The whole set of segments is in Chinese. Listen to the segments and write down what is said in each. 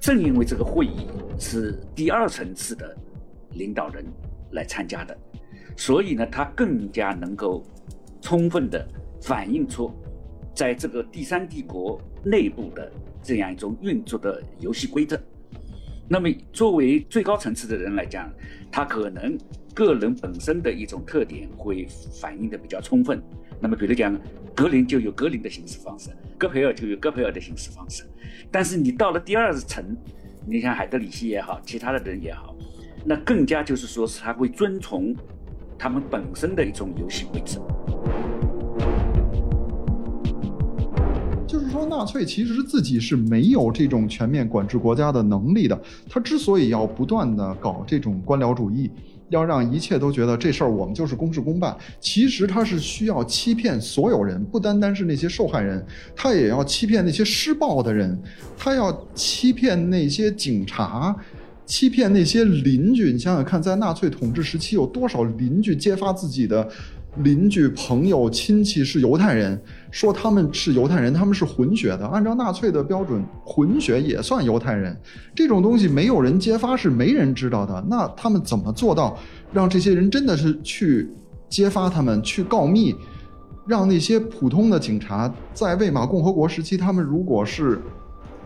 正因为这个会议是第二层次的领导人来参加的，所以呢，它更加能够充分的反映出在这个第三帝国内部的这样一种运作的游戏规则。那么，作为最高层次的人来讲，他可能个人本身的一种特点会反映的比较充分。那么，比如讲，格林就有格林的行事方式，戈培尔就有戈培尔的行事方式。但是你到了第二层，你像海德里希也好，其他的人也好，那更加就是说是他会遵从他们本身的一种游戏规则。说，纳粹其实自己是没有这种全面管制国家的能力的。他之所以要不断的搞这种官僚主义，要让一切都觉得这事儿我们就是公事公办，其实他是需要欺骗所有人，不单单是那些受害人，他也要欺骗那些施暴的人，他要欺骗那些警察，欺骗那些邻居。你想想看，在纳粹统治时期，有多少邻居揭发自己的？邻居、朋友、亲戚是犹太人，说他们是犹太人，他们是混血的。按照纳粹的标准，混血也算犹太人。这种东西没有人揭发，是没人知道的。那他们怎么做到让这些人真的是去揭发他们、去告密，让那些普通的警察在魏玛共和国时期，他们如果是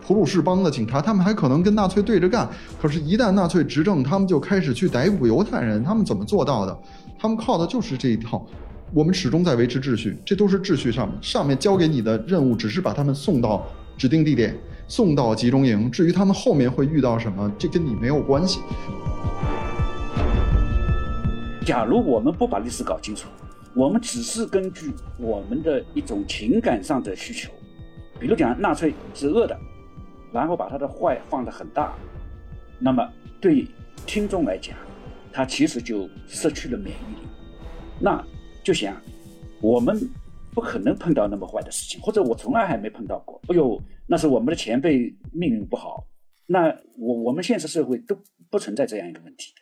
普鲁士邦的警察，他们还可能跟纳粹对着干。可是，一旦纳粹执政，他们就开始去逮捕犹太人。他们怎么做到的？他们靠的就是这一套，我们始终在维持秩序，这都是秩序上面上面交给你的任务，只是把他们送到指定地点，送到集中营。至于他们后面会遇到什么，这跟你没有关系。假如我们不把历史搞清楚，我们只是根据我们的一种情感上的需求，比如讲纳粹是恶的，然后把他的坏放得很大，那么对听众来讲。他其实就失去了免疫力，那就想，我们不可能碰到那么坏的事情，或者我从来还没碰到过。哎呦，那是我们的前辈命运不好，那我我们现实社会都不存在这样一个问题的。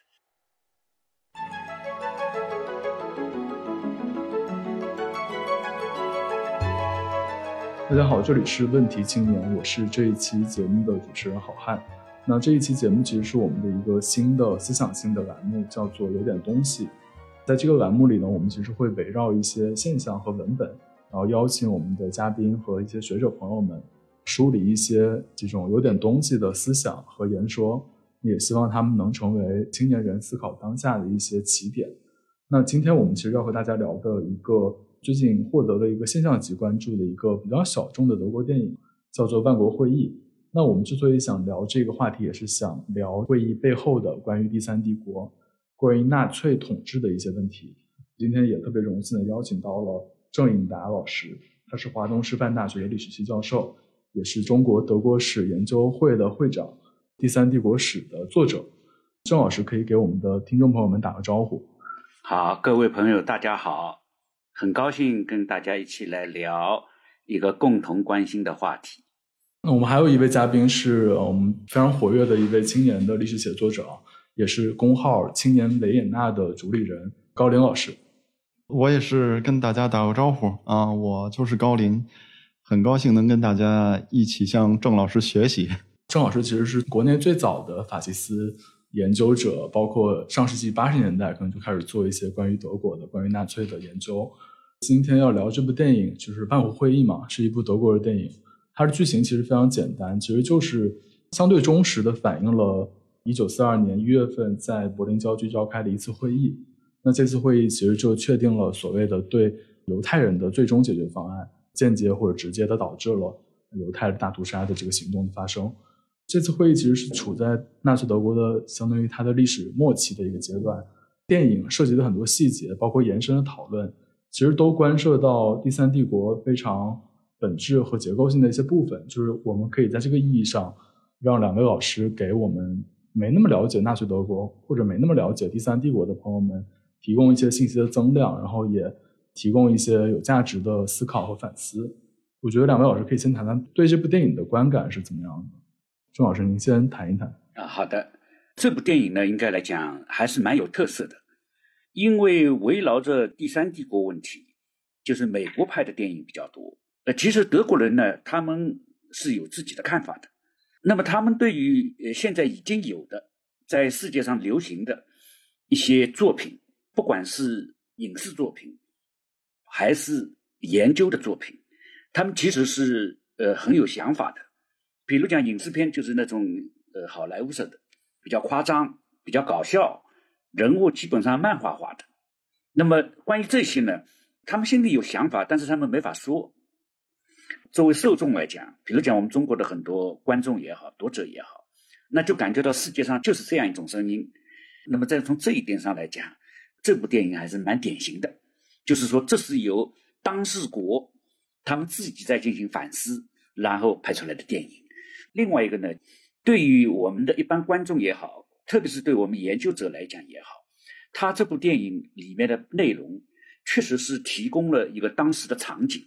大家好，这里是问题青年，我是这一期节目的主持人郝汉。那这一期节目其实是我们的一个新的思想性的栏目，叫做“有点东西”。在这个栏目里呢，我们其实会围绕一些现象和文本，然后邀请我们的嘉宾和一些学者朋友们，梳理一些这种有点东西的思想和言说，也希望他们能成为青年人思考当下的一些起点。那今天我们其实要和大家聊的一个最近获得了一个现象级关注的一个比较小众的德国电影，叫做《万国会议》。那我们之所以想聊这个话题，也是想聊会议背后的关于第三帝国、关于纳粹统治的一些问题。今天也特别荣幸的邀请到了郑颖达老师，他是华东师范大学历史系教授，也是中国德国史研究会的会长，第三帝国史的作者。郑老师可以给我们的听众朋友们打个招呼。好，各位朋友，大家好，很高兴跟大家一起来聊一个共同关心的话题。那我们还有一位嘉宾是我们非常活跃的一位青年的历史写作者，也是工号“青年维也纳”的主理人高林老师。我也是跟大家打个招呼啊，我就是高林，很高兴能跟大家一起向郑老师学习。郑老师其实是国内最早的法西斯研究者，包括上世纪八十年代可能就开始做一些关于德国的、关于纳粹的研究。今天要聊这部电影就是《万湖会议》嘛，是一部德国的电影。它的剧情其实非常简单，其实就是相对忠实的反映了1942年1月份在柏林郊区召开的一次会议。那这次会议其实就确定了所谓的对犹太人的最终解决方案，间接或者直接的导致了犹太大屠杀的这个行动的发生。这次会议其实是处在纳粹德国的相当于它的历史末期的一个阶段。电影涉及的很多细节，包括延伸的讨论，其实都关涉到第三帝国非常。本质和结构性的一些部分，就是我们可以在这个意义上，让两位老师给我们没那么了解纳粹德国或者没那么了解第三帝国的朋友们提供一些信息的增量，然后也提供一些有价值的思考和反思。我觉得两位老师可以先谈谈对这部电影的观感是怎么样的。钟老师，您先谈一谈啊。好的，这部电影呢，应该来讲还是蛮有特色的，因为围绕着第三帝国问题，就是美国拍的电影比较多。呃，其实德国人呢，他们是有自己的看法的。那么他们对于呃现在已经有的在世界上流行的一些作品，不管是影视作品还是研究的作品，他们其实是呃很有想法的。比如讲影视片，就是那种呃好莱坞式的，比较夸张、比较搞笑，人物基本上漫画化的。那么关于这些呢，他们心里有想法，但是他们没法说。作为受众来讲，比如讲我们中国的很多观众也好，读者也好，那就感觉到世界上就是这样一种声音。那么再从这一点上来讲，这部电影还是蛮典型的，就是说这是由当事国他们自己在进行反思，然后拍出来的电影。另外一个呢，对于我们的一般观众也好，特别是对我们研究者来讲也好，他这部电影里面的内容确实是提供了一个当时的场景。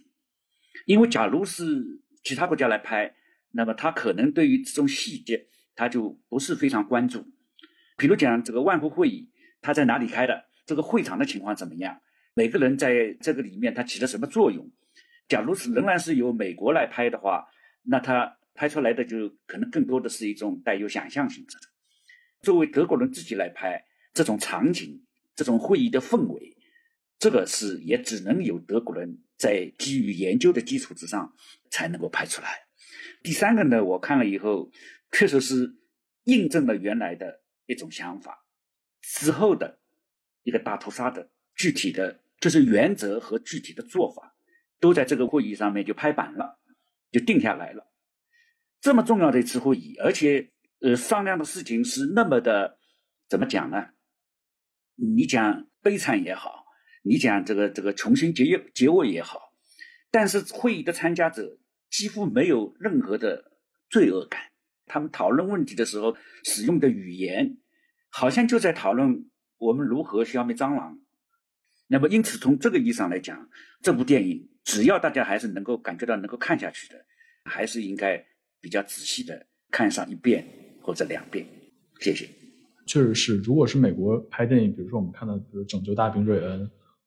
因为假如是其他国家来拍，那么他可能对于这种细节他就不是非常关注。比如讲这个万国会议，他在哪里开的？这个会场的情况怎么样？每个人在这个里面他起了什么作用？假如是仍然是由美国来拍的话，那他拍出来的就可能更多的是一种带有想象性质的。作为德国人自己来拍这种场景、这种会议的氛围，这个是也只能有德国人。在基于研究的基础之上才能够拍出来。第三个呢，我看了以后，确实是印证了原来的一种想法。之后的一个大屠杀的具体的，就是原则和具体的做法，都在这个会议上面就拍板了，就定下来了。这么重要的一次会议，而且呃商量的事情是那么的，怎么讲呢？你讲悲惨也好。你讲这个这个重新结业结尾也好，但是会议的参加者几乎没有任何的罪恶感。他们讨论问题的时候使用的语言，好像就在讨论我们如何消灭蟑螂。那么，因此从这个意义上来讲，这部电影只要大家还是能够感觉到能够看下去的，还是应该比较仔细的看上一遍或者两遍。谢谢。确实是，如果是美国拍电影，比如说我们看到，比如《拯救大兵瑞恩》。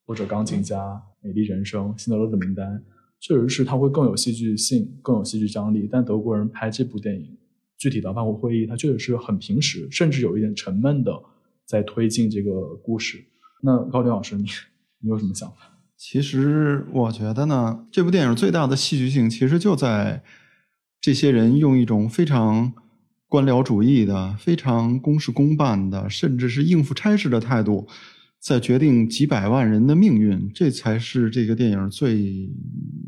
或者钢琴家、美丽人生、辛德勒的名单，确实是它会更有戏剧性、更有戏剧张力。但德国人拍这部电影，具体的万国会议，它确实是很平实，甚至有一点沉闷的在推进这个故事。那高林老师，你你有什么想法？其实我觉得呢，这部电影最大的戏剧性，其实就在这些人用一种非常官僚主义的、非常公事公办的，甚至是应付差事的态度。在决定几百万人的命运，这才是这个电影最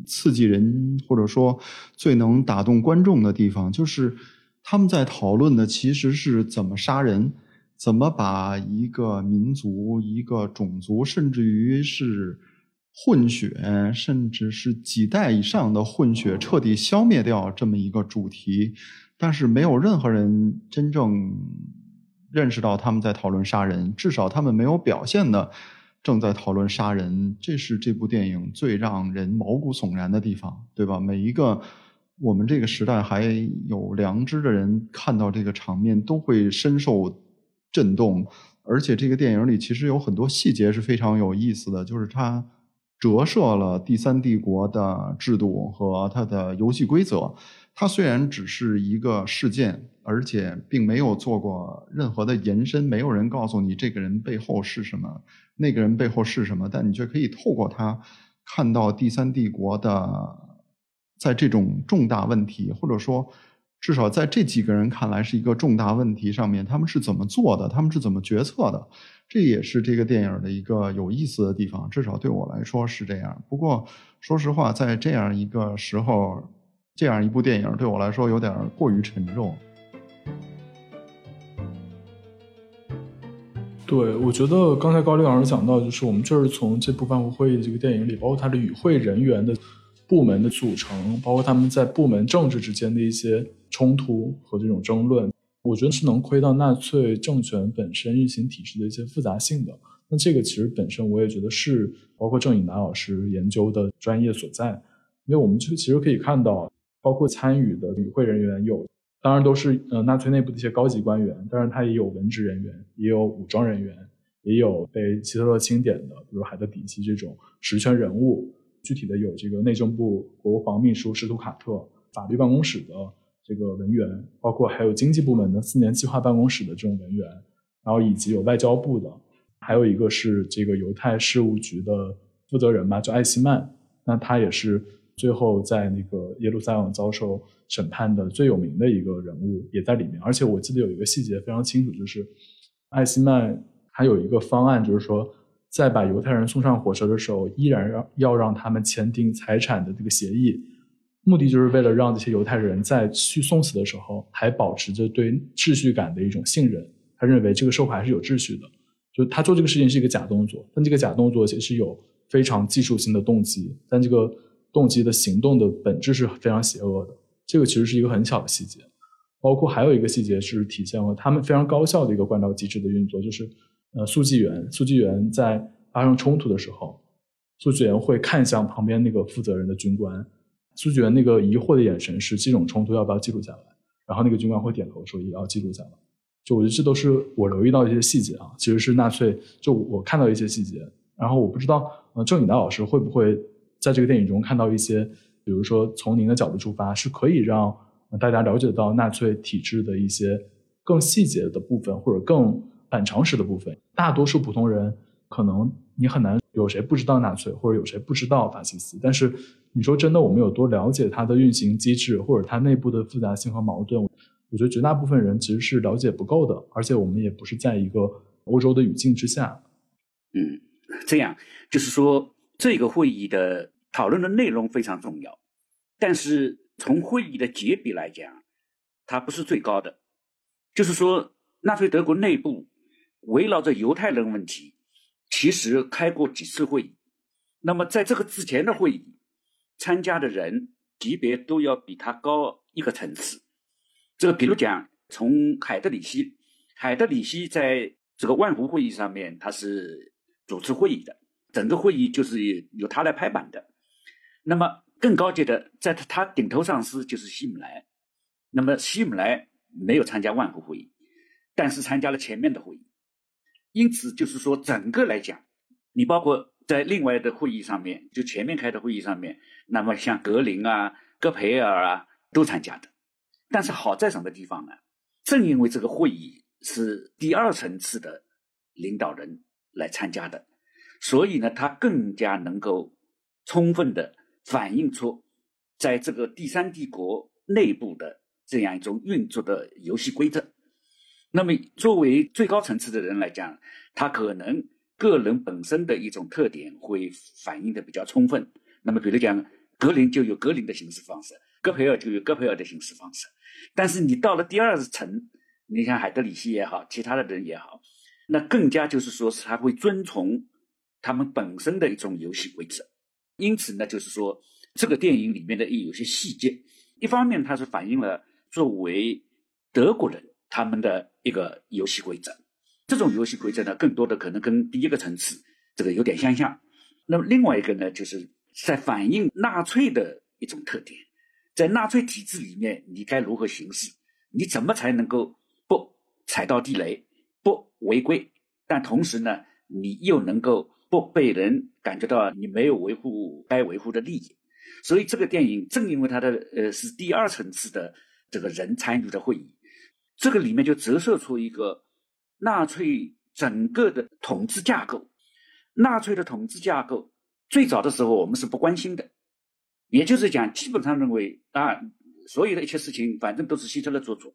刺激人，或者说最能打动观众的地方。就是他们在讨论的其实是怎么杀人，怎么把一个民族、一个种族，甚至于是混血，甚至是几代以上的混血彻底消灭掉这么一个主题。但是没有任何人真正。认识到他们在讨论杀人，至少他们没有表现的正在讨论杀人，这是这部电影最让人毛骨悚然的地方，对吧？每一个我们这个时代还有良知的人看到这个场面都会深受震动，而且这个电影里其实有很多细节是非常有意思的，就是它折射了第三帝国的制度和它的游戏规则。它虽然只是一个事件。而且并没有做过任何的延伸，没有人告诉你这个人背后是什么，那个人背后是什么，但你却可以透过他看到第三帝国的在这种重大问题，或者说至少在这几个人看来是一个重大问题上面，他们是怎么做的，他们是怎么决策的，这也是这个电影的一个有意思的地方。至少对我来说是这样。不过说实话，在这样一个时候，这样一部电影对我来说有点过于沉重。对，我觉得刚才高丽老师讲到，就是我们就是从这部万国会议这个电影里，包括它的与会人员的部门的组成，包括他们在部门政治之间的一些冲突和这种争论，我觉得是能窥到纳粹政权本身运行体制的一些复杂性的。那这个其实本身我也觉得是包括郑颖南老师研究的专业所在，因为我们就其实可以看到，包括参与的与会人员有。当然都是呃纳粹内部的一些高级官员，当然他也有文职人员，也有武装人员，也有被希特勒钦点的，比如海德里希这种实权人物。具体的有这个内政部国防秘书施图卡特，法律办公室的这个文员，包括还有经济部门的四年计划办公室的这种文员，然后以及有外交部的，还有一个是这个犹太事务局的负责人吧，叫艾希曼。那他也是最后在那个耶路撒冷遭受审判的最有名的一个人物，也在里面。而且我记得有一个细节非常清楚，就是艾希曼还有一个方案，就是说。在把犹太人送上火车的时候，依然让要让他们签订财产的这个协议，目的就是为了让这些犹太人在去送死的时候还保持着对秩序感的一种信任。他认为这个社会还是有秩序的，就他做这个事情是一个假动作，但这个假动作其实有非常技术性的动机，但这个动机的行动的本质是非常邪恶的。这个其实是一个很小的细节，包括还有一个细节是体现了他们非常高效的一个关照机制的运作，就是。呃，速记员，速记员在发生冲突的时候，速记员会看向旁边那个负责人的军官，速记员那个疑惑的眼神是这种冲突要不要记录下来？然后那个军官会点头说也要记录下来。就我觉得这都是我留意到一些细节啊，其实是纳粹就我看到一些细节，然后我不知道呃郑颖达老师会不会在这个电影中看到一些，比如说从您的角度出发是可以让大家了解到纳粹体制的一些更细节的部分，或者更。反常识的部分，大多数普通人可能你很难有谁不知道纳粹，或者有谁不知道法西斯。但是你说真的，我们有多了解它的运行机制，或者它内部的复杂性和矛盾？我觉得绝大部分人其实是了解不够的，而且我们也不是在一个欧洲的语境之下。嗯，这样就是说，这个会议的讨论的内容非常重要，但是从会议的级别来讲，它不是最高的。就是说，纳粹德国内部。围绕着犹太人问题，其实开过几次会议。那么在这个之前的会议，参加的人级别都要比他高一个层次。这个比如讲，从海德里希，海德里希在这个万湖会议上面，他是主持会议的，整个会议就是由他来拍板的。那么更高级的，在他他顶头上司就是希姆莱。那么希姆莱没有参加万湖会议，但是参加了前面的会议。因此，就是说，整个来讲，你包括在另外的会议上面，就前面开的会议上面，那么像格林啊、戈培尔啊都参加的。但是好在什么地方呢？正因为这个会议是第二层次的领导人来参加的，所以呢，他更加能够充分的反映出在这个第三帝国内部的这样一种运作的游戏规则。那么，作为最高层次的人来讲，他可能个人本身的一种特点会反映的比较充分。那么，比如讲，格林就有格林的行事方式，戈培尔就有戈培尔的行事方式。但是，你到了第二层，你像海德里希也好，其他的人也好，那更加就是说是他会遵从他们本身的一种游戏规则。因此呢，就是说这个电影里面的有些细节，一方面它是反映了作为德国人。他们的一个游戏规则，这种游戏规则呢，更多的可能跟第一个层次这个有点相像。那么另外一个呢，就是在反映纳粹的一种特点，在纳粹体制里面，你该如何行事？你怎么才能够不踩到地雷、不违规？但同时呢，你又能够不被人感觉到你没有维护该维护的利益。所以这个电影正因为它的呃是第二层次的这个人参与的会议。这个里面就折射出一个纳粹整个的统治架构。纳粹的统治架构最早的时候我们是不关心的，也就是讲，基本上认为啊，所有的一切事情反正都是希特勒做主，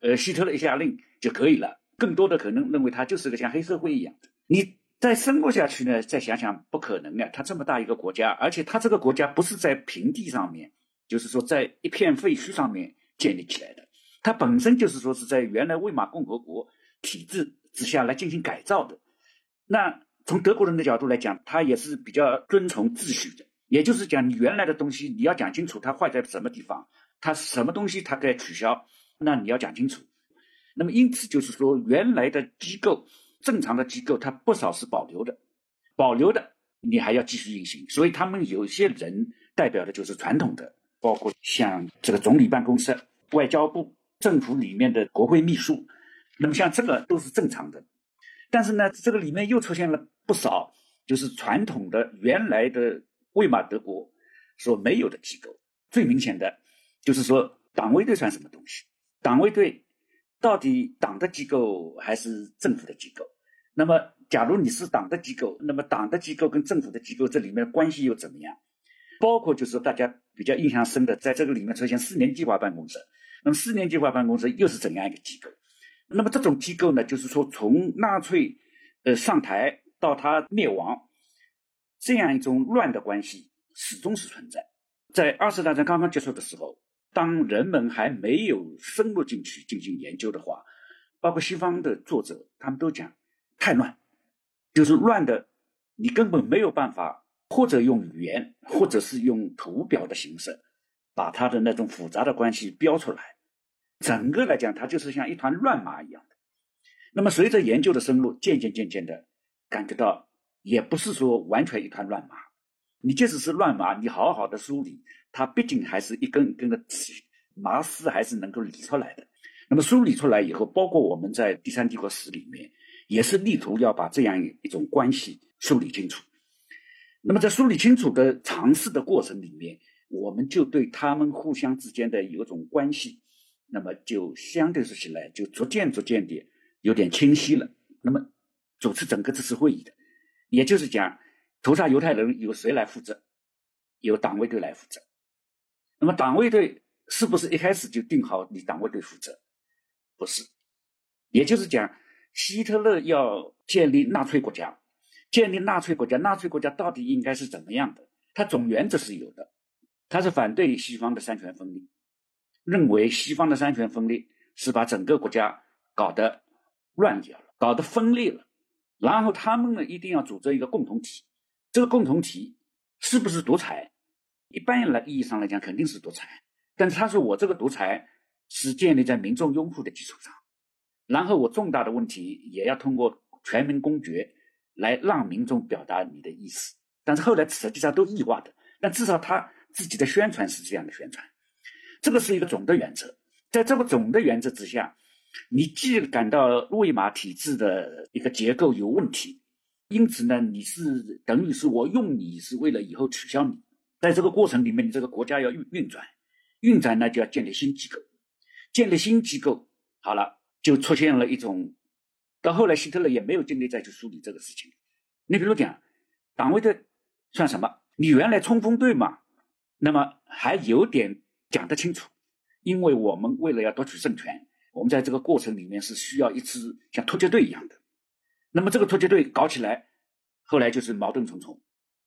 呃，希特勒一下令就可以了。更多的可能认为他就是个像黑社会一样的。你再深入下去呢，再想想不可能的。他这么大一个国家，而且他这个国家不是在平地上面，就是说在一片废墟上面建立起来的。它本身就是说是在原来魏玛共和国体制之下来进行改造的。那从德国人的角度来讲，他也是比较遵从秩序的。也就是讲，你原来的东西你要讲清楚，它坏在什么地方，它什么东西它该取消，那你要讲清楚。那么因此就是说，原来的机构正常的机构，它不少是保留的，保留的你还要继续运行。所以他们有些人代表的就是传统的，包括像这个总理办公室、外交部。政府里面的国会秘书，那么像这个都是正常的。但是呢，这个里面又出现了不少就是传统的原来的魏玛德国所没有的机构。最明显的，就是说党卫队算什么东西？党卫队到底党的机构还是政府的机构？那么，假如你是党的机构，那么党的机构跟政府的机构这里面的关系又怎么样？包括就是大家比较印象深的，在这个里面出现四年计划办公室。那么四年计划办公室又是怎样一个机构？那么这种机构呢，就是说从纳粹呃上台到他灭亡，这样一种乱的关系始终是存在。在二次大战刚刚结束的时候，当人们还没有深入进去进行研究的话，包括西方的作者，他们都讲太乱，就是乱的，你根本没有办法，或者用语言，或者是用图表的形式，把它的那种复杂的关系标出来。整个来讲，它就是像一团乱麻一样的。那么随着研究的深入，渐渐渐渐的感觉到，也不是说完全一团乱麻。你即使是乱麻，你好好的梳理，它毕竟还是一根一根的麻丝，还是能够理出来的。那么梳理出来以后，包括我们在第三帝国史里面，也是力图要把这样一种关系梳理清楚。那么在梳理清楚的尝试的过程里面，我们就对他们互相之间的有种关系，那么就相对说起来，就逐渐逐渐的有点清晰了。那么主持整个这次会议的，也就是讲。屠杀犹太人由谁来负责？由党卫队来负责。那么党卫队是不是一开始就定好你党卫队负责？不是。也就是讲，希特勒要建立纳粹国家，建立纳粹国家，纳粹国家到底应该是怎么样的？他总原则是有的，他是反对西方的三权分立，认为西方的三权分立是把整个国家搞得乱掉了，搞得分裂了。然后他们呢，一定要组织一个共同体。这个共同体是不是独裁？一般来意义上来讲，肯定是独裁。但是他说我这个独裁是建立在民众拥护的基础上，然后我重大的问题也要通过全民公决来让民众表达你的意思。但是后来实际上都异化的，但至少他自己的宣传是这样的宣传。这个是一个总的原则，在这个总的原则之下，你既感到路易玛体制的一个结构有问题。因此呢，你是等于是我用你是为了以后取消你，在这个过程里面，你这个国家要运运转，运转呢就要建立新机构，建立新机构好了，就出现了一种，到后来希特勒也没有精力再去梳理这个事情。你比如讲，党卫队算什么？你原来冲锋队嘛，那么还有点讲得清楚，因为我们为了要夺取政权，我们在这个过程里面是需要一支像突击队一样的。那么这个突击队搞起来，后来就是矛盾重重，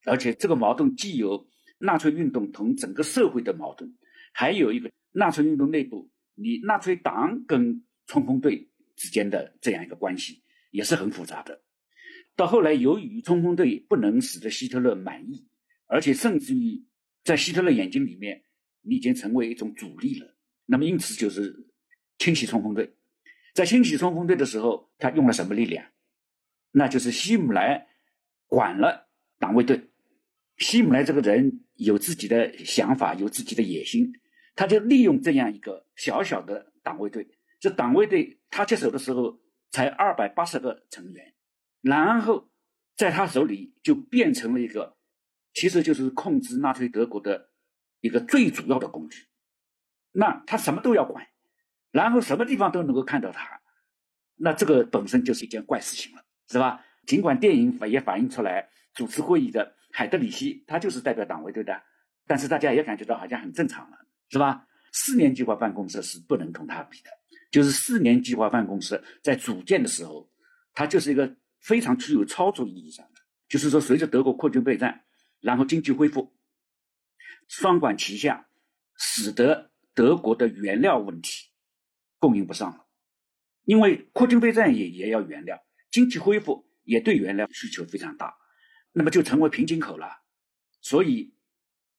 而且这个矛盾既有纳粹运动同整个社会的矛盾，还有一个纳粹运动内部，你纳粹党跟冲锋队之间的这样一个关系也是很复杂的。到后来，由于冲锋队不能使得希特勒满意，而且甚至于在希特勒眼睛里面，你已经成为一种主力了。那么因此就是清洗冲锋队，在清洗冲锋队的时候，他用了什么力量？那就是希姆莱管了党卫队，希姆莱这个人有自己的想法，有自己的野心，他就利用这样一个小小的党卫队。这党卫队他接手的时候才二百八十个成员，然后在他手里就变成了一个，其实就是控制纳粹德国的一个最主要的工具。那他什么都要管，然后什么地方都能够看到他，那这个本身就是一件怪事情了。是吧？尽管电影也反映出来，主持会议的海德里希他就是代表党卫队的，但是大家也感觉到好像很正常了，是吧？四年计划办公室是不能同他比的，就是四年计划办公室在组建的时候，它就是一个非常具有操作意义上的，就是说随着德国扩军备战，然后经济恢复，双管齐下，使得德国的原料问题供应不上了，因为扩军备战也也要原料。经济恢复也对原料需求非常大，那么就成为瓶颈口了。所以，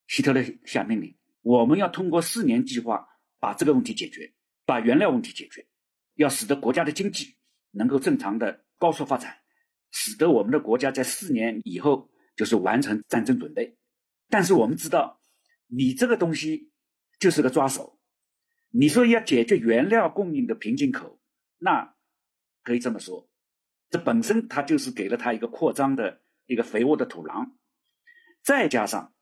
希特勒下命令，我们要通过四年计划把这个问题解决，把原料问题解决，要使得国家的经济能够正常的高速发展，使得我们的国家在四年以后就是完成战争准备。但是我们知道，你这个东西就是个抓手，你说要解决原料供应的瓶颈口，那可以这么说，这本身它就是给了他一个扩张的一个肥沃的土壤，再加上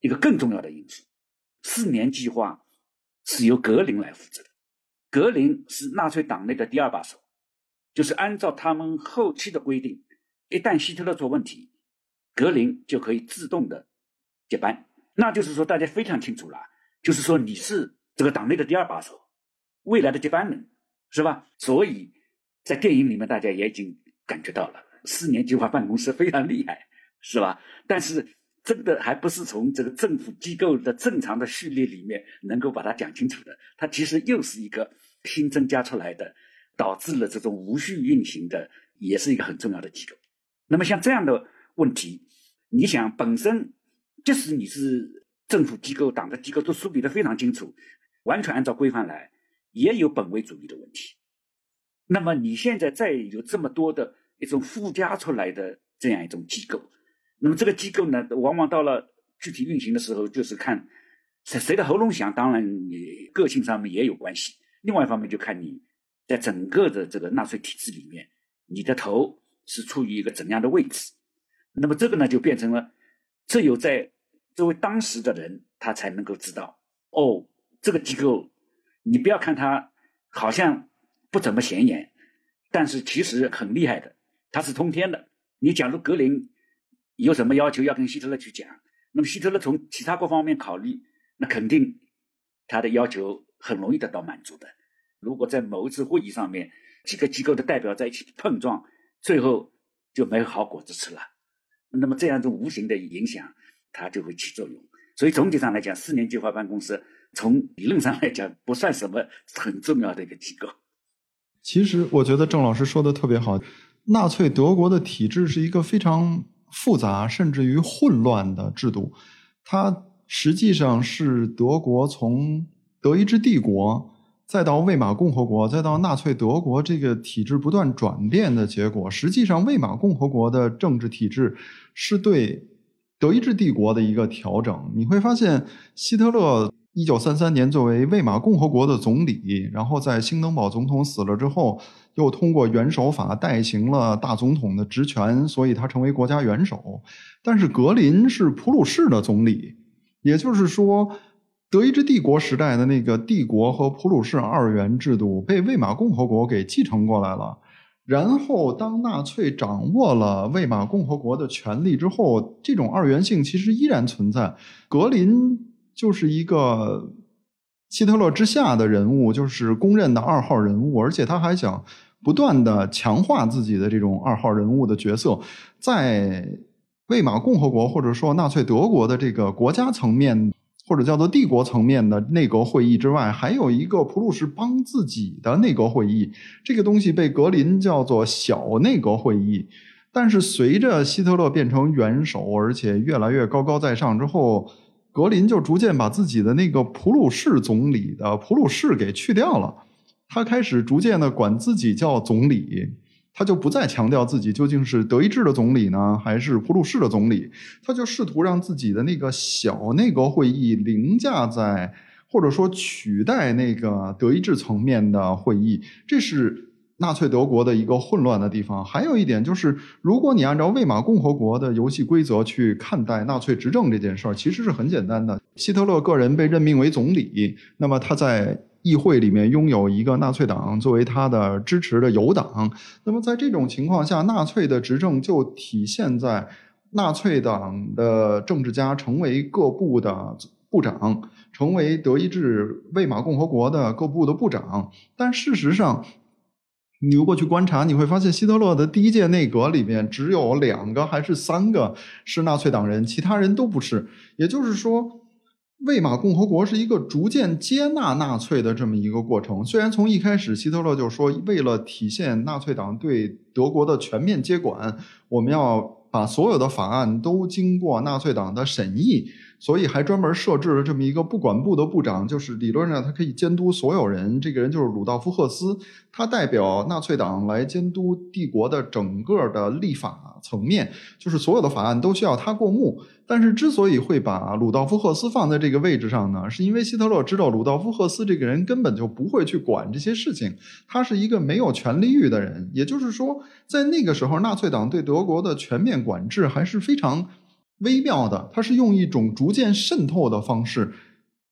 一个更重要的因素，四年计划是由格林来负责的，格林是纳粹党内的第二把手，就是按照他们后期的规定，一旦希特勒出问题，格林就可以自动的接班，那就是说大家非常清楚了，就是说你是。这个党内的第二把手，未来的接班人，是吧？所以，在电影里面，大家也已经感觉到了，四年计划办公室非常厉害，是吧？但是，真的还不是从这个政府机构的正常的序列里面能够把它讲清楚的。它其实又是一个新增加出来的，导致了这种无序运行的，也是一个很重要的机构。那么，像这样的问题，你想，本身即使你是政府机构、党的机构，都梳理的非常清楚。完全按照规范来，也有本位主义的问题。那么你现在再有这么多的一种附加出来的这样一种机构，那么这个机构呢，往往到了具体运行的时候，就是看谁谁的喉咙响，当然你个性上面也有关系。另外一方面，就看你在整个的这个纳粹体制里面，你的头是处于一个怎样的位置。那么这个呢，就变成了只有在作为当时的人，他才能够知道哦。这个机构，你不要看它好像不怎么显眼，但是其实很厉害的，它是通天的。你假如格林有什么要求要跟希特勒去讲，那么希特勒从其他各方面考虑，那肯定他的要求很容易得到满足的。如果在某一次会议上面几个机构的代表在一起碰撞，最后就没有好果子吃了。那么这样的无形的影响，它就会起作用。所以总体上来讲，四年计划办公室。从理论上来讲，不算什么很重要的一个机构。其实，我觉得郑老师说的特别好。纳粹德国的体制是一个非常复杂，甚至于混乱的制度。它实际上是德国从德意志帝国，再到魏玛共和国，再到纳粹德国这个体制不断转变的结果。实际上，魏玛共和国的政治体制是对德意志帝国的一个调整。你会发现，希特勒。一九三三年，作为魏玛共和国的总理，然后在兴登堡总统死了之后，又通过元首法代行了大总统的职权，所以他成为国家元首。但是格林是普鲁士的总理，也就是说，德意志帝国时代的那个帝国和普鲁士二元制度被魏玛共和国给继承过来了。然后，当纳粹掌握了魏玛共和国的权力之后，这种二元性其实依然存在。格林。就是一个希特勒之下的人物，就是公认的二号人物，而且他还想不断的强化自己的这种二号人物的角色。在魏玛共和国或者说纳粹德国的这个国家层面，或者叫做帝国层面的内阁会议之外，还有一个普鲁士帮自己的内阁会议，这个东西被格林叫做小内阁会议。但是随着希特勒变成元首，而且越来越高高在上之后。格林就逐渐把自己的那个普鲁士总理的普鲁士给去掉了，他开始逐渐的管自己叫总理，他就不再强调自己究竟是德意志的总理呢，还是普鲁士的总理，他就试图让自己的那个小内阁会议凌驾在，或者说取代那个德意志层面的会议，这是。纳粹德国的一个混乱的地方，还有一点就是，如果你按照魏玛共和国的游戏规则去看待纳粹执政这件事儿，其实是很简单的。希特勒个人被任命为总理，那么他在议会里面拥有一个纳粹党作为他的支持的友党，那么在这种情况下，纳粹的执政就体现在纳粹党的政治家成为各部的部长，成为德意志魏玛共和国的各部的部长，但事实上。你如果去观察，你会发现希特勒的第一届内阁里面只有两个还是三个是纳粹党人，其他人都不是。也就是说，魏玛共和国是一个逐渐接纳纳粹的这么一个过程。虽然从一开始希特勒就说，为了体现纳粹党对德国的全面接管，我们要把所有的法案都经过纳粹党的审议。所以还专门设置了这么一个不管部的部长，就是理论上他可以监督所有人。这个人就是鲁道夫·赫斯，他代表纳粹党来监督帝国的整个的立法层面，就是所有的法案都需要他过目。但是之所以会把鲁道夫·赫斯放在这个位置上呢，是因为希特勒知道鲁道夫·赫斯这个人根本就不会去管这些事情，他是一个没有权力欲的人。也就是说，在那个时候，纳粹党对德国的全面管制还是非常。微妙的，它是用一种逐渐渗透的方式，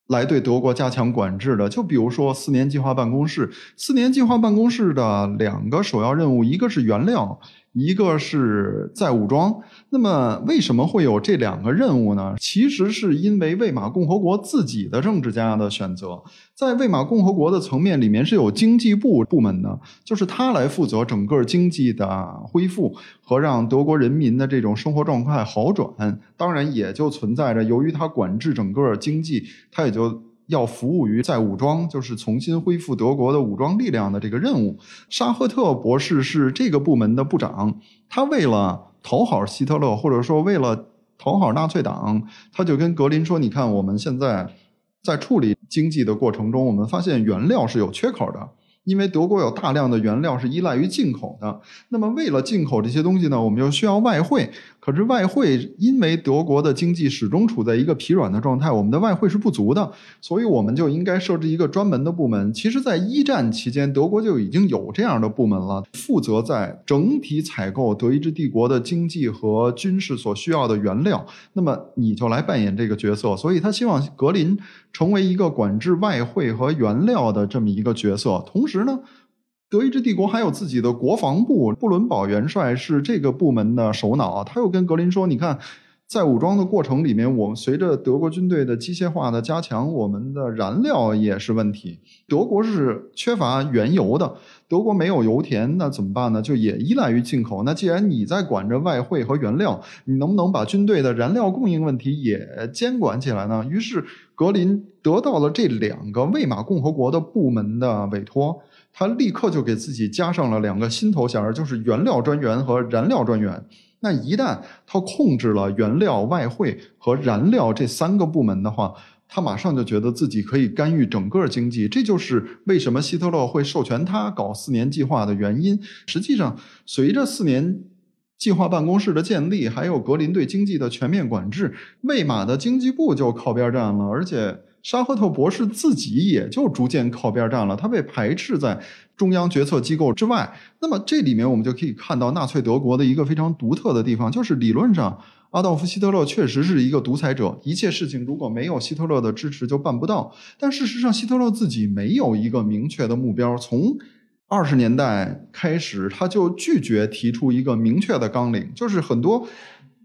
来对德国加强管制的。就比如说四年计划办公室，四年计划办公室的两个首要任务，一个是原料。一个是在武装，那么为什么会有这两个任务呢？其实是因为魏玛共和国自己的政治家的选择。在魏玛共和国的层面里面是有经济部部门的，就是他来负责整个经济的恢复和让德国人民的这种生活状态好转。当然，也就存在着由于他管制整个经济，他也就。要服务于再武装，就是重新恢复德国的武装力量的这个任务。沙赫特博士是这个部门的部长，他为了讨好希特勒，或者说为了讨好纳粹党，他就跟格林说：“你看，我们现在在处理经济的过程中，我们发现原料是有缺口的。”因为德国有大量的原料是依赖于进口的，那么为了进口这些东西呢，我们又需要外汇。可是外汇因为德国的经济始终处在一个疲软的状态，我们的外汇是不足的，所以我们就应该设置一个专门的部门。其实，在一战期间，德国就已经有这样的部门了，负责在整体采购德意志帝国的经济和军事所需要的原料。那么你就来扮演这个角色，所以他希望格林成为一个管制外汇和原料的这么一个角色，同时呢。德意志帝国还有自己的国防部，布伦堡元帅是这个部门的首脑。他又跟格林说：“你看，在武装的过程里面，我们随着德国军队的机械化的加强，我们的燃料也是问题。德国是缺乏原油的，德国没有油田，那怎么办呢？就也依赖于进口。那既然你在管着外汇和原料，你能不能把军队的燃料供应问题也监管起来呢？”于是格林得到了这两个魏玛共和国的部门的委托。他立刻就给自己加上了两个新头衔，就是原料专员和燃料专员。那一旦他控制了原料、外汇和燃料这三个部门的话，他马上就觉得自己可以干预整个经济。这就是为什么希特勒会授权他搞四年计划的原因。实际上，随着四年计划办公室的建立，还有格林对经济的全面管制，魏玛的经济部就靠边站了，而且。沙赫特博士自己也就逐渐靠边站了，他被排斥在中央决策机构之外。那么这里面我们就可以看到纳粹德国的一个非常独特的地方，就是理论上阿道夫·希特勒确实是一个独裁者，一切事情如果没有希特勒的支持就办不到。但事实上，希特勒自己没有一个明确的目标，从二十年代开始他就拒绝提出一个明确的纲领，就是很多。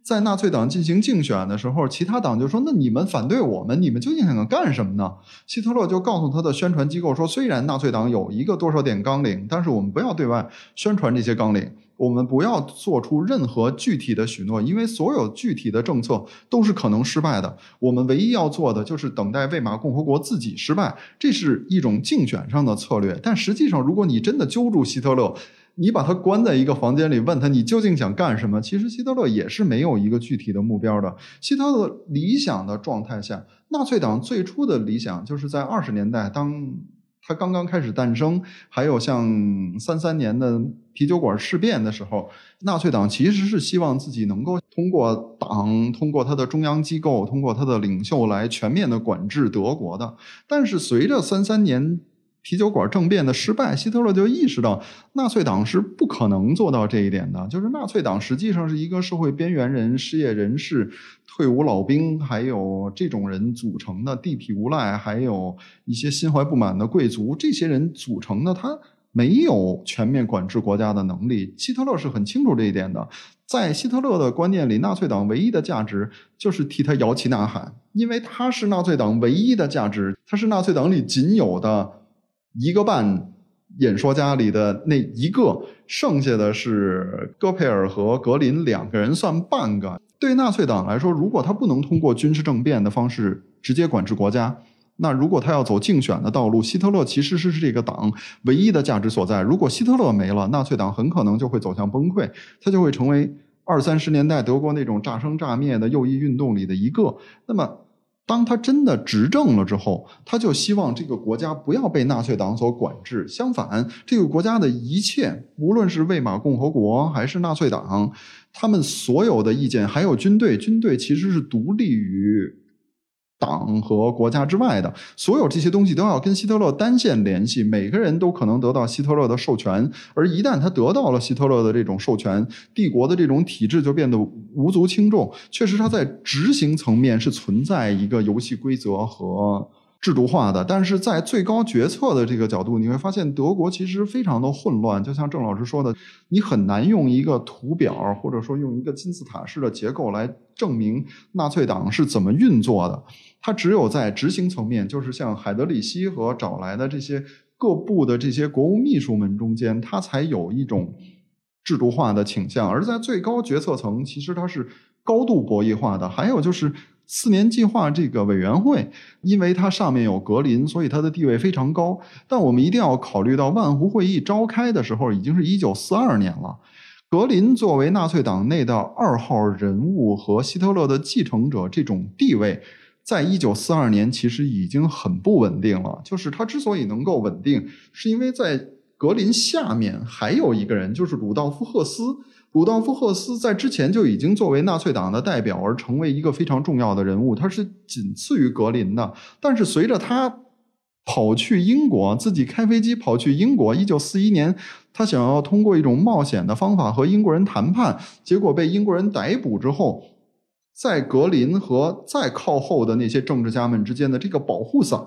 在纳粹党进行竞选的时候，其他党就说：“那你们反对我们，你们究竟想干什么呢？”希特勒就告诉他的宣传机构说：“虽然纳粹党有一个多少点纲领，但是我们不要对外宣传这些纲领，我们不要做出任何具体的许诺，因为所有具体的政策都是可能失败的。我们唯一要做的就是等待魏玛共和国自己失败，这是一种竞选上的策略。但实际上，如果你真的揪住希特勒，你把他关在一个房间里，问他你究竟想干什么？其实希特勒也是没有一个具体的目标的。希特勒理想的状态下，纳粹党最初的理想就是在二十年代，当他刚刚开始诞生，还有像三三年的啤酒馆事变的时候，纳粹党其实是希望自己能够通过党、通过他的中央机构、通过他的领袖来全面的管制德国的。但是随着三三年。啤酒馆政变的失败，希特勒就意识到纳粹党是不可能做到这一点的。就是纳粹党实际上是一个社会边缘人、失业人士、退伍老兵，还有这种人组成的地痞无赖，还有一些心怀不满的贵族，这些人组成的，他没有全面管制国家的能力。希特勒是很清楚这一点的。在希特勒的观念里，纳粹党唯一的价值就是替他摇旗呐喊，因为他是纳粹党唯一的价值，他是纳粹党里仅有的。一个半演说家里的那一个，剩下的是戈培尔和格林两个人算半个。对纳粹党来说，如果他不能通过军事政变的方式直接管制国家，那如果他要走竞选的道路，希特勒其实是这个党唯一的价值所在。如果希特勒没了，纳粹党很可能就会走向崩溃，他就会成为二三十年代德国那种炸生炸灭的右翼运动里的一个。那么。当他真的执政了之后，他就希望这个国家不要被纳粹党所管制。相反，这个国家的一切，无论是魏玛共和国还是纳粹党，他们所有的意见，还有军队，军队其实是独立于。党和国家之外的所有这些东西都要跟希特勒单线联系，每个人都可能得到希特勒的授权，而一旦他得到了希特勒的这种授权，帝国的这种体制就变得无足轻重。确实，他在执行层面是存在一个游戏规则和。制度化的，但是在最高决策的这个角度，你会发现德国其实非常的混乱。就像郑老师说的，你很难用一个图表或者说用一个金字塔式的结构来证明纳粹党是怎么运作的。它只有在执行层面，就是像海德里希和找来的这些各部的这些国务秘书们中间，它才有一种制度化的倾向。而在最高决策层，其实它是高度博弈化的。还有就是。四年计划这个委员会，因为它上面有格林，所以它的地位非常高。但我们一定要考虑到，万湖会议召开的时候已经是一九四二年了。格林作为纳粹党内的二号人物和希特勒的继承者，这种地位，在一九四二年其实已经很不稳定了。就是他之所以能够稳定，是因为在格林下面还有一个人，就是鲁道夫·赫斯。鲁道夫·赫斯在之前就已经作为纳粹党的代表而成为一个非常重要的人物，他是仅次于格林的。但是随着他跑去英国，自己开飞机跑去英国，一九四一年，他想要通过一种冒险的方法和英国人谈判，结果被英国人逮捕之后。在格林和再靠后的那些政治家们之间的这个保护伞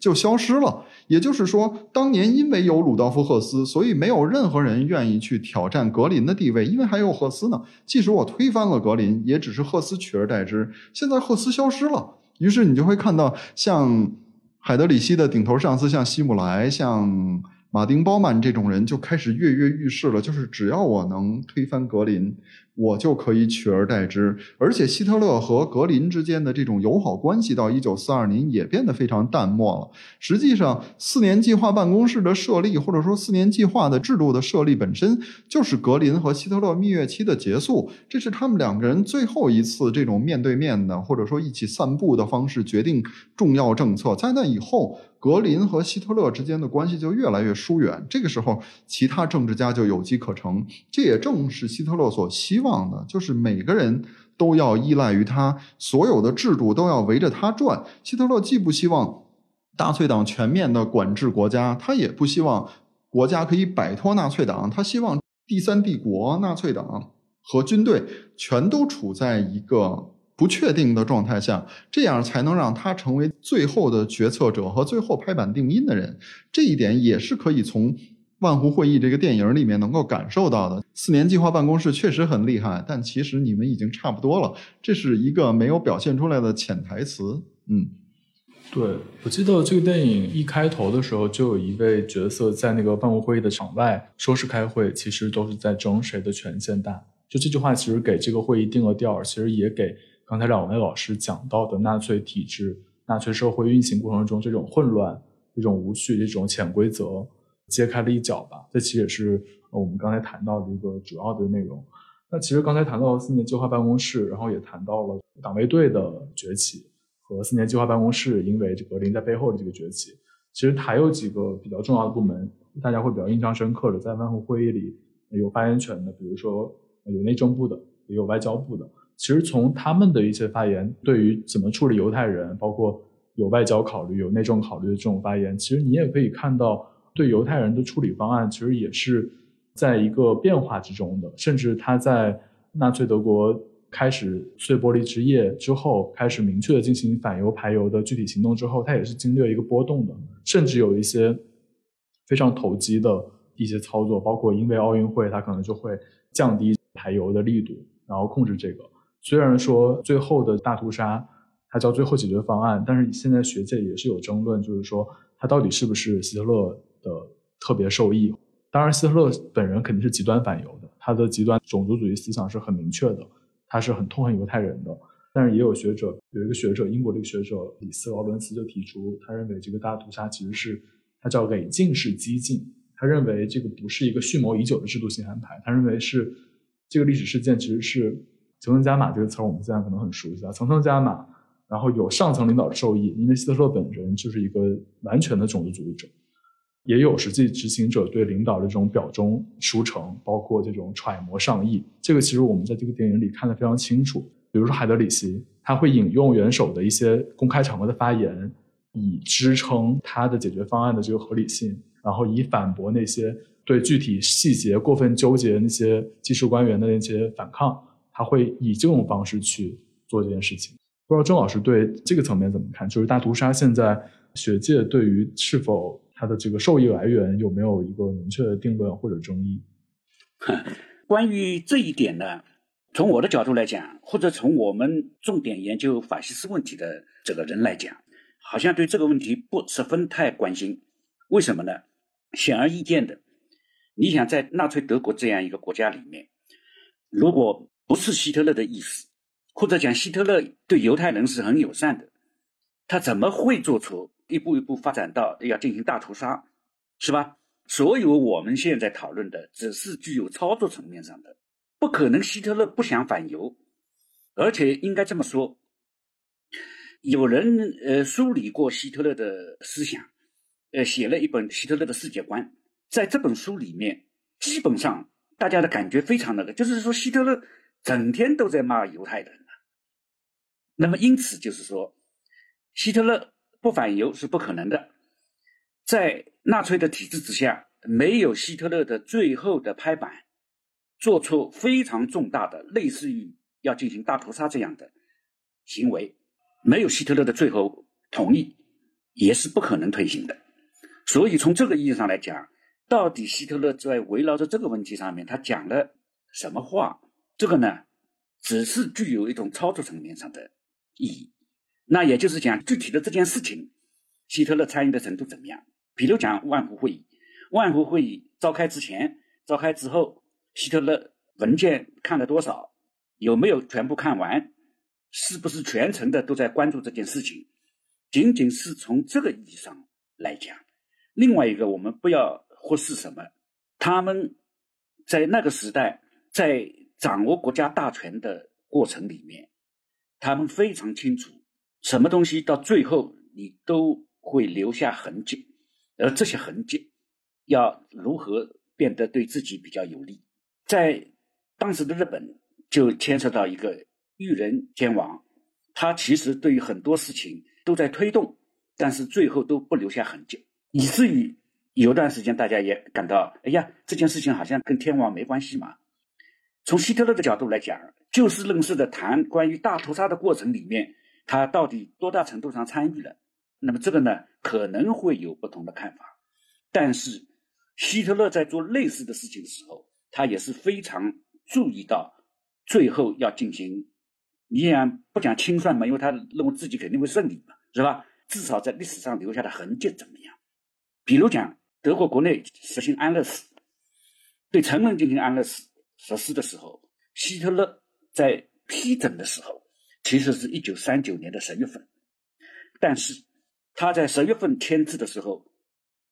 就消失了。也就是说，当年因为有鲁道夫·赫斯，所以没有任何人愿意去挑战格林的地位，因为还有赫斯呢。即使我推翻了格林，也只是赫斯取而代之。现在赫斯消失了，于是你就会看到像海德里希的顶头上司，像希姆莱，像马丁·包曼这种人就开始跃跃欲试了。就是只要我能推翻格林。我就可以取而代之，而且希特勒和格林之间的这种友好关系到一九四二年也变得非常淡漠了。实际上，四年计划办公室的设立，或者说四年计划的制度的设立本身，就是格林和希特勒蜜月期的结束。这是他们两个人最后一次这种面对面的，或者说一起散步的方式决定重要政策。在那以后。格林和希特勒之间的关系就越来越疏远，这个时候，其他政治家就有机可乘。这也正是希特勒所希望的，就是每个人都要依赖于他，所有的制度都要围着他转。希特勒既不希望纳粹党全面的管制国家，他也不希望国家可以摆脱纳粹党，他希望第三帝国、纳粹党和军队全都处在一个。不确定的状态下，这样才能让他成为最后的决策者和最后拍板定音的人。这一点也是可以从《万湖会议》这个电影里面能够感受到的。四年计划办公室确实很厉害，但其实你们已经差不多了。这是一个没有表现出来的潜台词。嗯，对，我记得这个电影一开头的时候，就有一位角色在那个办公会议的场外说是开会，其实都是在争谁的权限大。就这句话，其实给这个会议定了调，其实也给。刚才两位老师讲到的纳粹体制、纳粹社会运行过程中这种混乱、这种无序、这种潜规则，揭开了一角吧。这其实也是我们刚才谈到的一个主要的内容。那其实刚才谈到了四年计划办公室，然后也谈到了党卫队的崛起和四年计划办公室因为这个林在背后的这个崛起。其实还有几个比较重要的部门，大家会比较印象深刻的，在万湖会议里有发言权的，比如说有内政部的，也有外交部的。其实从他们的一些发言，对于怎么处理犹太人，包括有外交考虑、有内政考虑的这种发言，其实你也可以看到，对犹太人的处理方案，其实也是在一个变化之中的。甚至他在纳粹德国开始碎玻璃之夜之后，开始明确的进行反犹排犹的具体行动之后，他也是经历了一个波动的。甚至有一些非常投机的一些操作，包括因为奥运会，他可能就会降低排犹的力度，然后控制这个。虽然说最后的大屠杀，它叫最后解决方案，但是现在学界也是有争论，就是说它到底是不是希特勒的特别受益？当然，希特勒本人肯定是极端反犹的，他的极端种族主义思想是很明确的，他是很痛恨犹太人的。但是也有学者，有一个学者，英国的一个学者李斯劳伦斯就提出，他认为这个大屠杀其实是他叫累进式激进，他认为这个不是一个蓄谋已久的制度性安排，他认为是这个历史事件其实是。层层加码这个词儿我们现在可能很熟悉啊，层层加码，然后有上层领导受益，因为希特勒本人就是一个完全的种族主义者，也有实际执行者对领导的这种表忠书诚，包括这种揣摩上意。这个其实我们在这个电影里看得非常清楚。比如说海德里希，他会引用元首的一些公开场合的发言，以支撑他的解决方案的这个合理性，然后以反驳那些对具体细节过分纠结那些技术官员的那些反抗。他会以这种方式去做这件事情。不知道郑老师对这个层面怎么看？就是大屠杀现在学界对于是否它的这个受益来源有没有一个明确的定论或者争议？关于这一点呢？从我的角度来讲，或者从我们重点研究法西斯问题的这个人来讲，好像对这个问题不十分太关心。为什么呢？显而易见的，你想在纳粹德国这样一个国家里面，如果不是希特勒的意思，或者讲希特勒对犹太人是很友善的，他怎么会做出一步一步发展到要进行大屠杀，是吧？所有我们现在讨论的，只是具有操作层面上的。不可能，希特勒不想反犹，而且应该这么说，有人呃梳理过希特勒的思想，呃写了一本希特勒的世界观，在这本书里面，基本上大家的感觉非常那个，就是说希特勒整天都在骂犹太人那么因此就是说，希特勒不反犹是不可能的，在纳粹的体制之下，没有希特勒的最后的拍板。做出非常重大的，类似于要进行大屠杀这样的行为，没有希特勒的最后同意，也是不可能推行的。所以从这个意义上来讲，到底希特勒在围绕着这个问题上面，他讲了什么话？这个呢，只是具有一种操作层面上的意义。那也就是讲，具体的这件事情，希特勒参与的程度怎么样？比如讲万湖会议，万湖会议召开之前，召开之后。希特勒文件看了多少？有没有全部看完？是不是全程的都在关注这件事情？仅仅是从这个意义上来讲。另外一个，我们不要忽视什么？他们在那个时代，在掌握国家大权的过程里面，他们非常清楚，什么东西到最后你都会留下痕迹，而这些痕迹要如何变得对自己比较有利？在当时的日本，就牵涉到一个裕仁天王，他其实对于很多事情都在推动，但是最后都不留下痕迹，以至于有段时间大家也感到，哎呀，这件事情好像跟天王没关系嘛。从希特勒的角度来讲，就事论事的谈关于大屠杀的过程里面，他到底多大程度上参与了？那么这个呢，可能会有不同的看法。但是希特勒在做类似的事情的时候，他也是非常注意到，最后要进行，你然不讲清算嘛，因为他认为自己肯定会胜利嘛，是吧？至少在历史上留下的痕迹怎么样？比如讲，德国国内实行安乐死，对成人进行安乐死实施的时候，希特勒在批准的时候，其实是一九三九年的十月份，但是他在十月份签字的时候，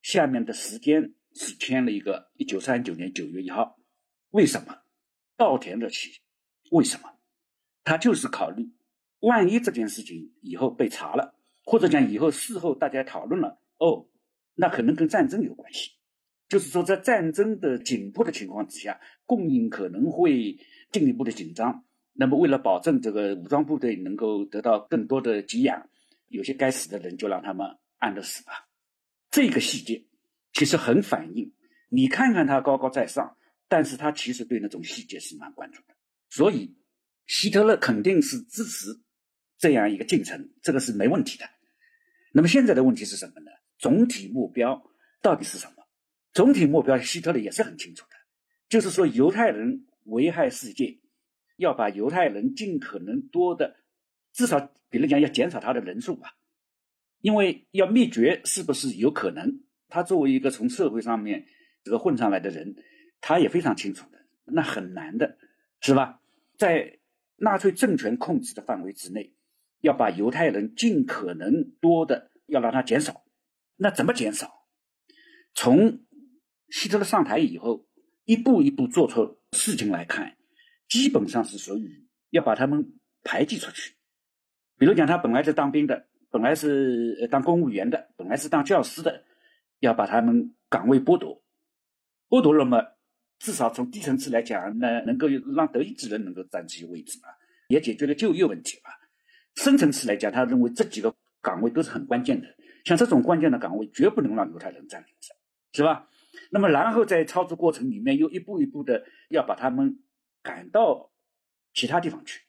下面的时间是签了一个一九三九年九月一号。为什么稻田的起？为什么？他就是考虑，万一这件事情以后被查了，或者讲以后事后大家讨论了，哦，那可能跟战争有关系。就是说，在战争的紧迫的情况之下，供应可能会进一步的紧张。那么，为了保证这个武装部队能够得到更多的给养，有些该死的人就让他们安乐死吧。这个细节其实很反映，你看看他高高在上。但是他其实对那种细节是蛮关注的，所以希特勒肯定是支持这样一个进程，这个是没问题的。那么现在的问题是什么呢？总体目标到底是什么？总体目标，希特勒也是很清楚的，就是说犹太人危害世界，要把犹太人尽可能多的，至少比如讲要减少他的人数吧，因为要灭绝是不是有可能？他作为一个从社会上面这个混上来的人。他也非常清楚的，那很难的，是吧？在纳粹政权控制的范围之内，要把犹太人尽可能多的要让他减少，那怎么减少？从希特勒上台以后，一步一步做出事情来看，基本上是属于要把他们排挤出去。比如讲，他本来是当兵的，本来是当公务员的，本来是当教师的，要把他们岗位剥夺，剥夺了嘛，至少从低层次来讲，那能够让德意志人能够占据位置嘛，也解决了就业问题嘛。深层次来讲，他认为这几个岗位都是很关键的，像这种关键的岗位，绝不能让犹太人占领着，是吧？那么，然后在操作过程里面，又一步一步的要把他们赶到其他地方去，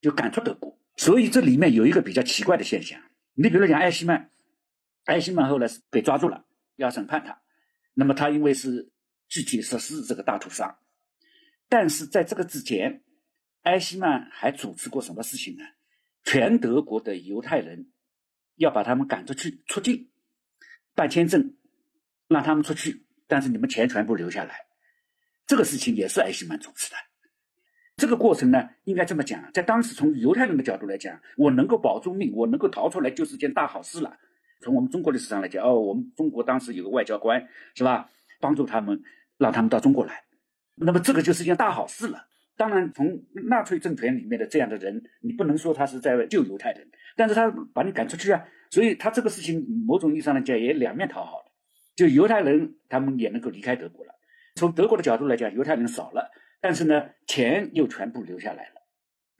就赶出德国。所以这里面有一个比较奇怪的现象，你比如讲艾希曼，艾希曼后来是被抓住了，要审判他。那么他因为是具体实施这个大屠杀，但是在这个之前，艾希曼还主持过什么事情呢？全德国的犹太人要把他们赶出去出境，办签证，让他们出去，但是你们钱全部留下来。这个事情也是艾希曼主持的。这个过程呢，应该这么讲，在当时从犹太人的角度来讲，我能够保住命，我能够逃出来，就是件大好事了。从我们中国历史上来讲，哦，我们中国当时有个外交官，是吧？帮助他们，让他们到中国来，那么这个就是件大好事了。当然，从纳粹政权里面的这样的人，你不能说他是在救犹太人，但是他把你赶出去啊，所以他这个事情某种意义上来讲也两面讨好的，就犹太人他们也能够离开德国了。从德国的角度来讲，犹太人少了。但是呢，钱又全部留下来了。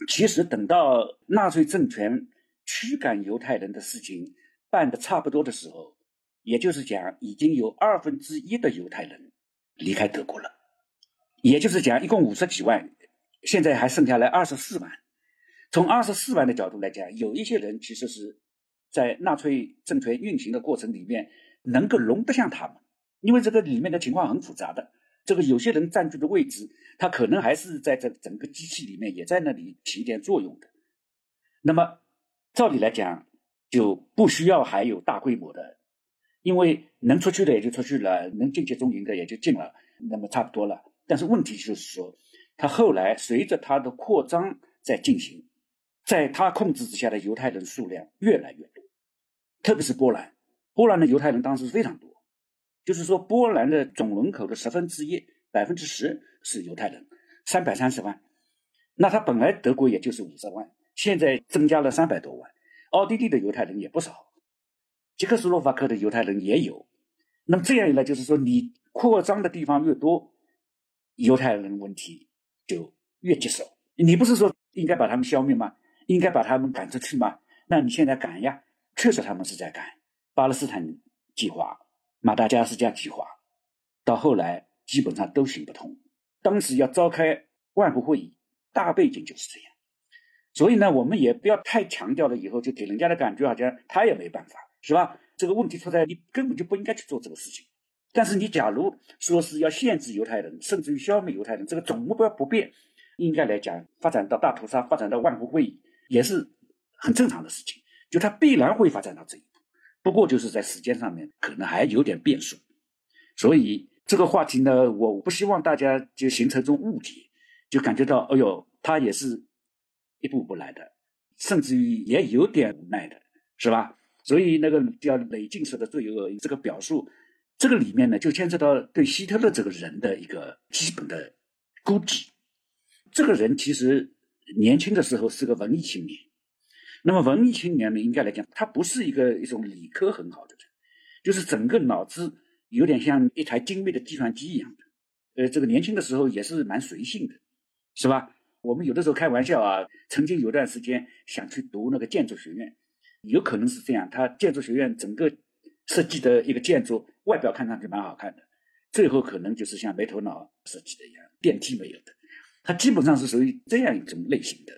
其实等到纳粹政权驱赶犹太人的事情办的差不多的时候，也就是讲，已经有二分之一的犹太人离开德国了。也就是讲，一共五十几万，现在还剩下来二十四万。从二十四万的角度来讲，有一些人其实是在纳粹政权运行的过程里面能够容得下他们，因为这个里面的情况很复杂的。这个有些人占据的位置，他可能还是在这整个机器里面也在那里起一点作用的。那么，照理来讲，就不需要还有大规模的，因为能出去的也就出去了，能进集中营的也就进了，那么差不多了。但是问题就是说，他后来随着他的扩张在进行，在他控制之下的犹太人数量越来越多，特别是波兰，波兰的犹太人当时非常多。就是说，波兰的总人口的十分之一，百分之十是犹太人，三百三十万。那他本来德国也就是五十万，现在增加了三百多万。奥地利的犹太人也不少，捷克斯洛伐克的犹太人也有。那么这样一来，就是说你扩张的地方越多，犹太人问题就越棘手。你不是说应该把他们消灭吗？应该把他们赶出去吗？那你现在赶呀，确实他们是在赶。巴勒斯坦计划。马达加斯加计划到后来基本上都行不通。当时要召开万国会议，大背景就是这样。所以呢，我们也不要太强调了，以后就给人家的感觉好像他也没办法，是吧？这个问题出在你根本就不应该去做这个事情。但是你假如说是要限制犹太人，甚至于消灭犹太人，这个总目标不变，应该来讲发展到大屠杀，发展到万国会议，也是很正常的事情。就它必然会发展到这一步。不过就是在时间上面可能还有点变数，所以这个话题呢，我不希望大家就形成一种误解，就感觉到，哎呦，他也是一步步来的，甚至于也有点无奈的，是吧？所以那个叫累进式的罪恶这个表述，这个里面呢，就牵涉到对希特勒这个人的一个基本的估计。这个人其实年轻的时候是个文艺青年。那么文艺青年呢，应该来讲，他不是一个一种理科很好的人，就是整个脑子有点像一台精密的计算机一样的。呃，这个年轻的时候也是蛮随性的，是吧？我们有的时候开玩笑啊，曾经有段时间想去读那个建筑学院，有可能是这样。他建筑学院整个设计的一个建筑，外表看上去蛮好看的，最后可能就是像没头脑设计的一样，电梯没有的。他基本上是属于这样一种类型的。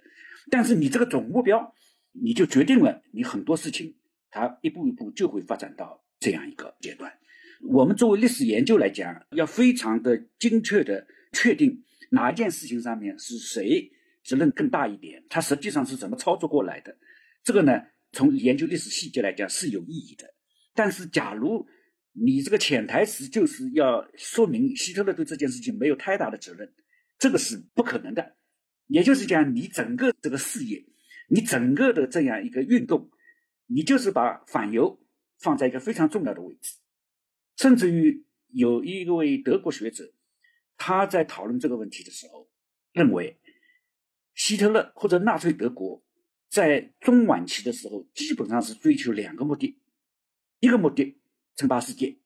但是你这个总目标。你就决定了，你很多事情，它一步一步就会发展到这样一个阶段。我们作为历史研究来讲，要非常的精确的确定哪一件事情上面是谁责任更大一点，他实际上是怎么操作过来的。这个呢，从研究历史细节来讲是有意义的。但是，假如你这个潜台词就是要说明希特勒对这件事情没有太大的责任，这个是不可能的。也就是讲，你整个这个事业。你整个的这样一个运动，你就是把反犹放在一个非常重要的位置，甚至于有一位德国学者，他在讨论这个问题的时候，认为希特勒或者纳粹德国在中晚期的时候，基本上是追求两个目的：一个目的称霸世界，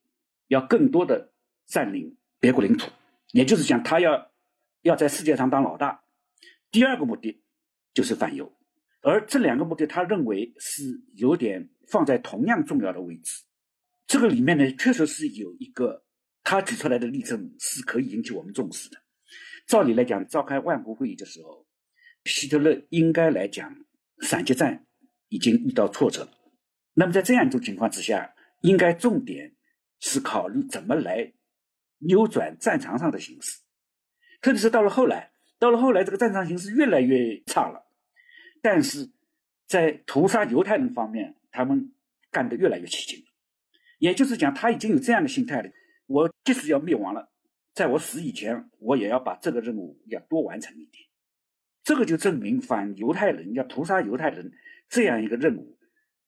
要更多的占领别国领土，也就是讲他要要在世界上当老大；第二个目的就是反犹。而这两个目的，他认为是有点放在同样重要的位置。这个里面呢，确实是有一个他举出来的例证是可以引起我们重视的。照理来讲，召开万国会议的时候，希特勒应该来讲。闪击战已经遇到挫折了，那么在这样一种情况之下，应该重点是考虑怎么来扭转战场上的形势，特别是到了后来，到了后来这个战场形势越来越差了，但是在屠杀犹太人方面，他们干得越来越起劲了，也就是讲他已经有这样的心态了：我即使要灭亡了，在我死以前，我也要把这个任务要多完成一点。这个就证明反犹太人要屠杀犹太人这样一个任务，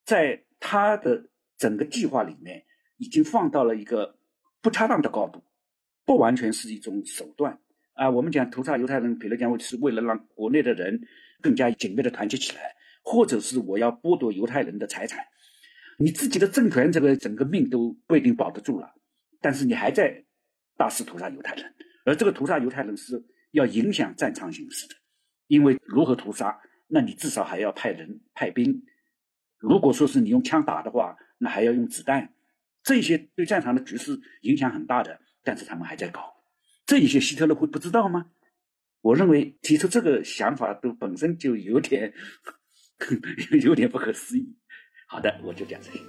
在他的整个计划里面已经放到了一个不恰当的高度，不完全是一种手段啊。我们讲屠杀犹太人，比如讲是为了让国内的人更加紧密的团结起来，或者是我要剥夺犹太人的财产，你自己的政权这个整个命都不一定保得住了，但是你还在大肆屠杀犹太人，而这个屠杀犹太人是要影响战场形势的。因为如何屠杀，那你至少还要派人派兵。如果说是你用枪打的话，那还要用子弹，这些对战场的局势影响很大的。但是他们还在搞，这一些希特勒会不知道吗？我认为提出这个想法都本身就有点 有点不可思议。好的，我就讲这些。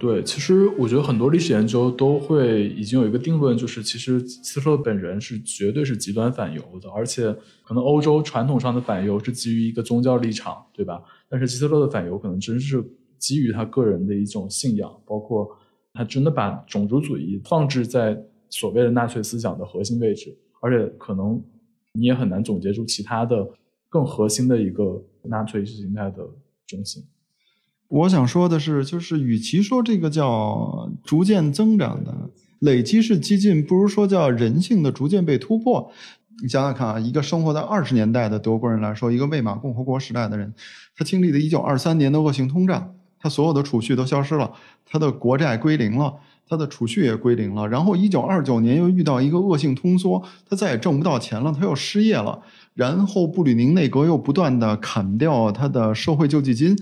对，其实我觉得很多历史研究都会已经有一个定论，就是其实希特勒本人是绝对是极端反犹的，而且可能欧洲传统上的反犹是基于一个宗教立场，对吧？但是希特勒的反犹可能真是基于他个人的一种信仰，包括他真的把种族主义放置在所谓的纳粹思想的核心位置，而且可能你也很难总结出其他的更核心的一个纳粹意识形态的中心。我想说的是，就是与其说这个叫逐渐增长的累积式激进，不如说叫人性的逐渐被突破。你想想看啊，一个生活在二十年代的德国人来说，一个魏玛共和国时代的人，他经历了一九二三年的恶性通胀，他所有的储蓄都消失了，他的国债归零了，他的储蓄也归零了。然后一九二九年又遇到一个恶性通缩，他再也挣不到钱了，他又失业了。然后布吕宁内阁又不断的砍掉他的社会救济金。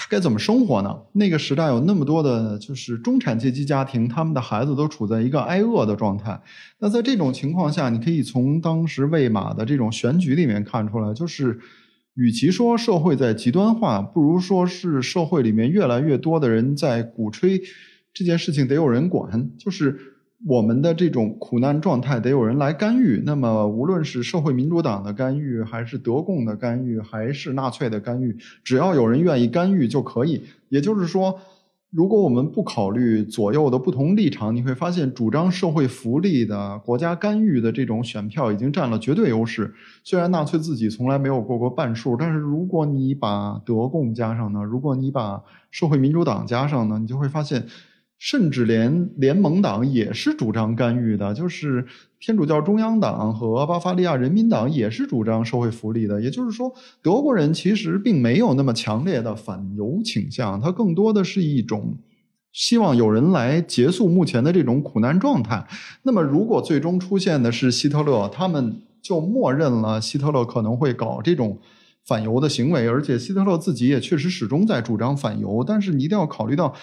他该怎么生活呢？那个时代有那么多的，就是中产阶级家庭，他们的孩子都处在一个挨饿的状态。那在这种情况下，你可以从当时魏玛的这种选举里面看出来，就是与其说社会在极端化，不如说是社会里面越来越多的人在鼓吹这件事情得有人管，就是。我们的这种苦难状态得有人来干预。那么，无论是社会民主党的干预，还是德共的干预，还是纳粹的干预，只要有人愿意干预就可以。也就是说，如果我们不考虑左右的不同立场，你会发现，主张社会福利的国家干预的这种选票已经占了绝对优势。虽然纳粹自己从来没有过过半数，但是如果你把德共加上呢？如果你把社会民主党加上呢？你就会发现。甚至连联盟党也是主张干预的，就是天主教中央党和巴伐利亚人民党也是主张社会福利的。也就是说，德国人其实并没有那么强烈的反犹倾向，他更多的是一种希望有人来结束目前的这种苦难状态。那么，如果最终出现的是希特勒，他们就默认了希特勒可能会搞这种反犹的行为，而且希特勒自己也确实始终在主张反犹。但是，你一定要考虑到。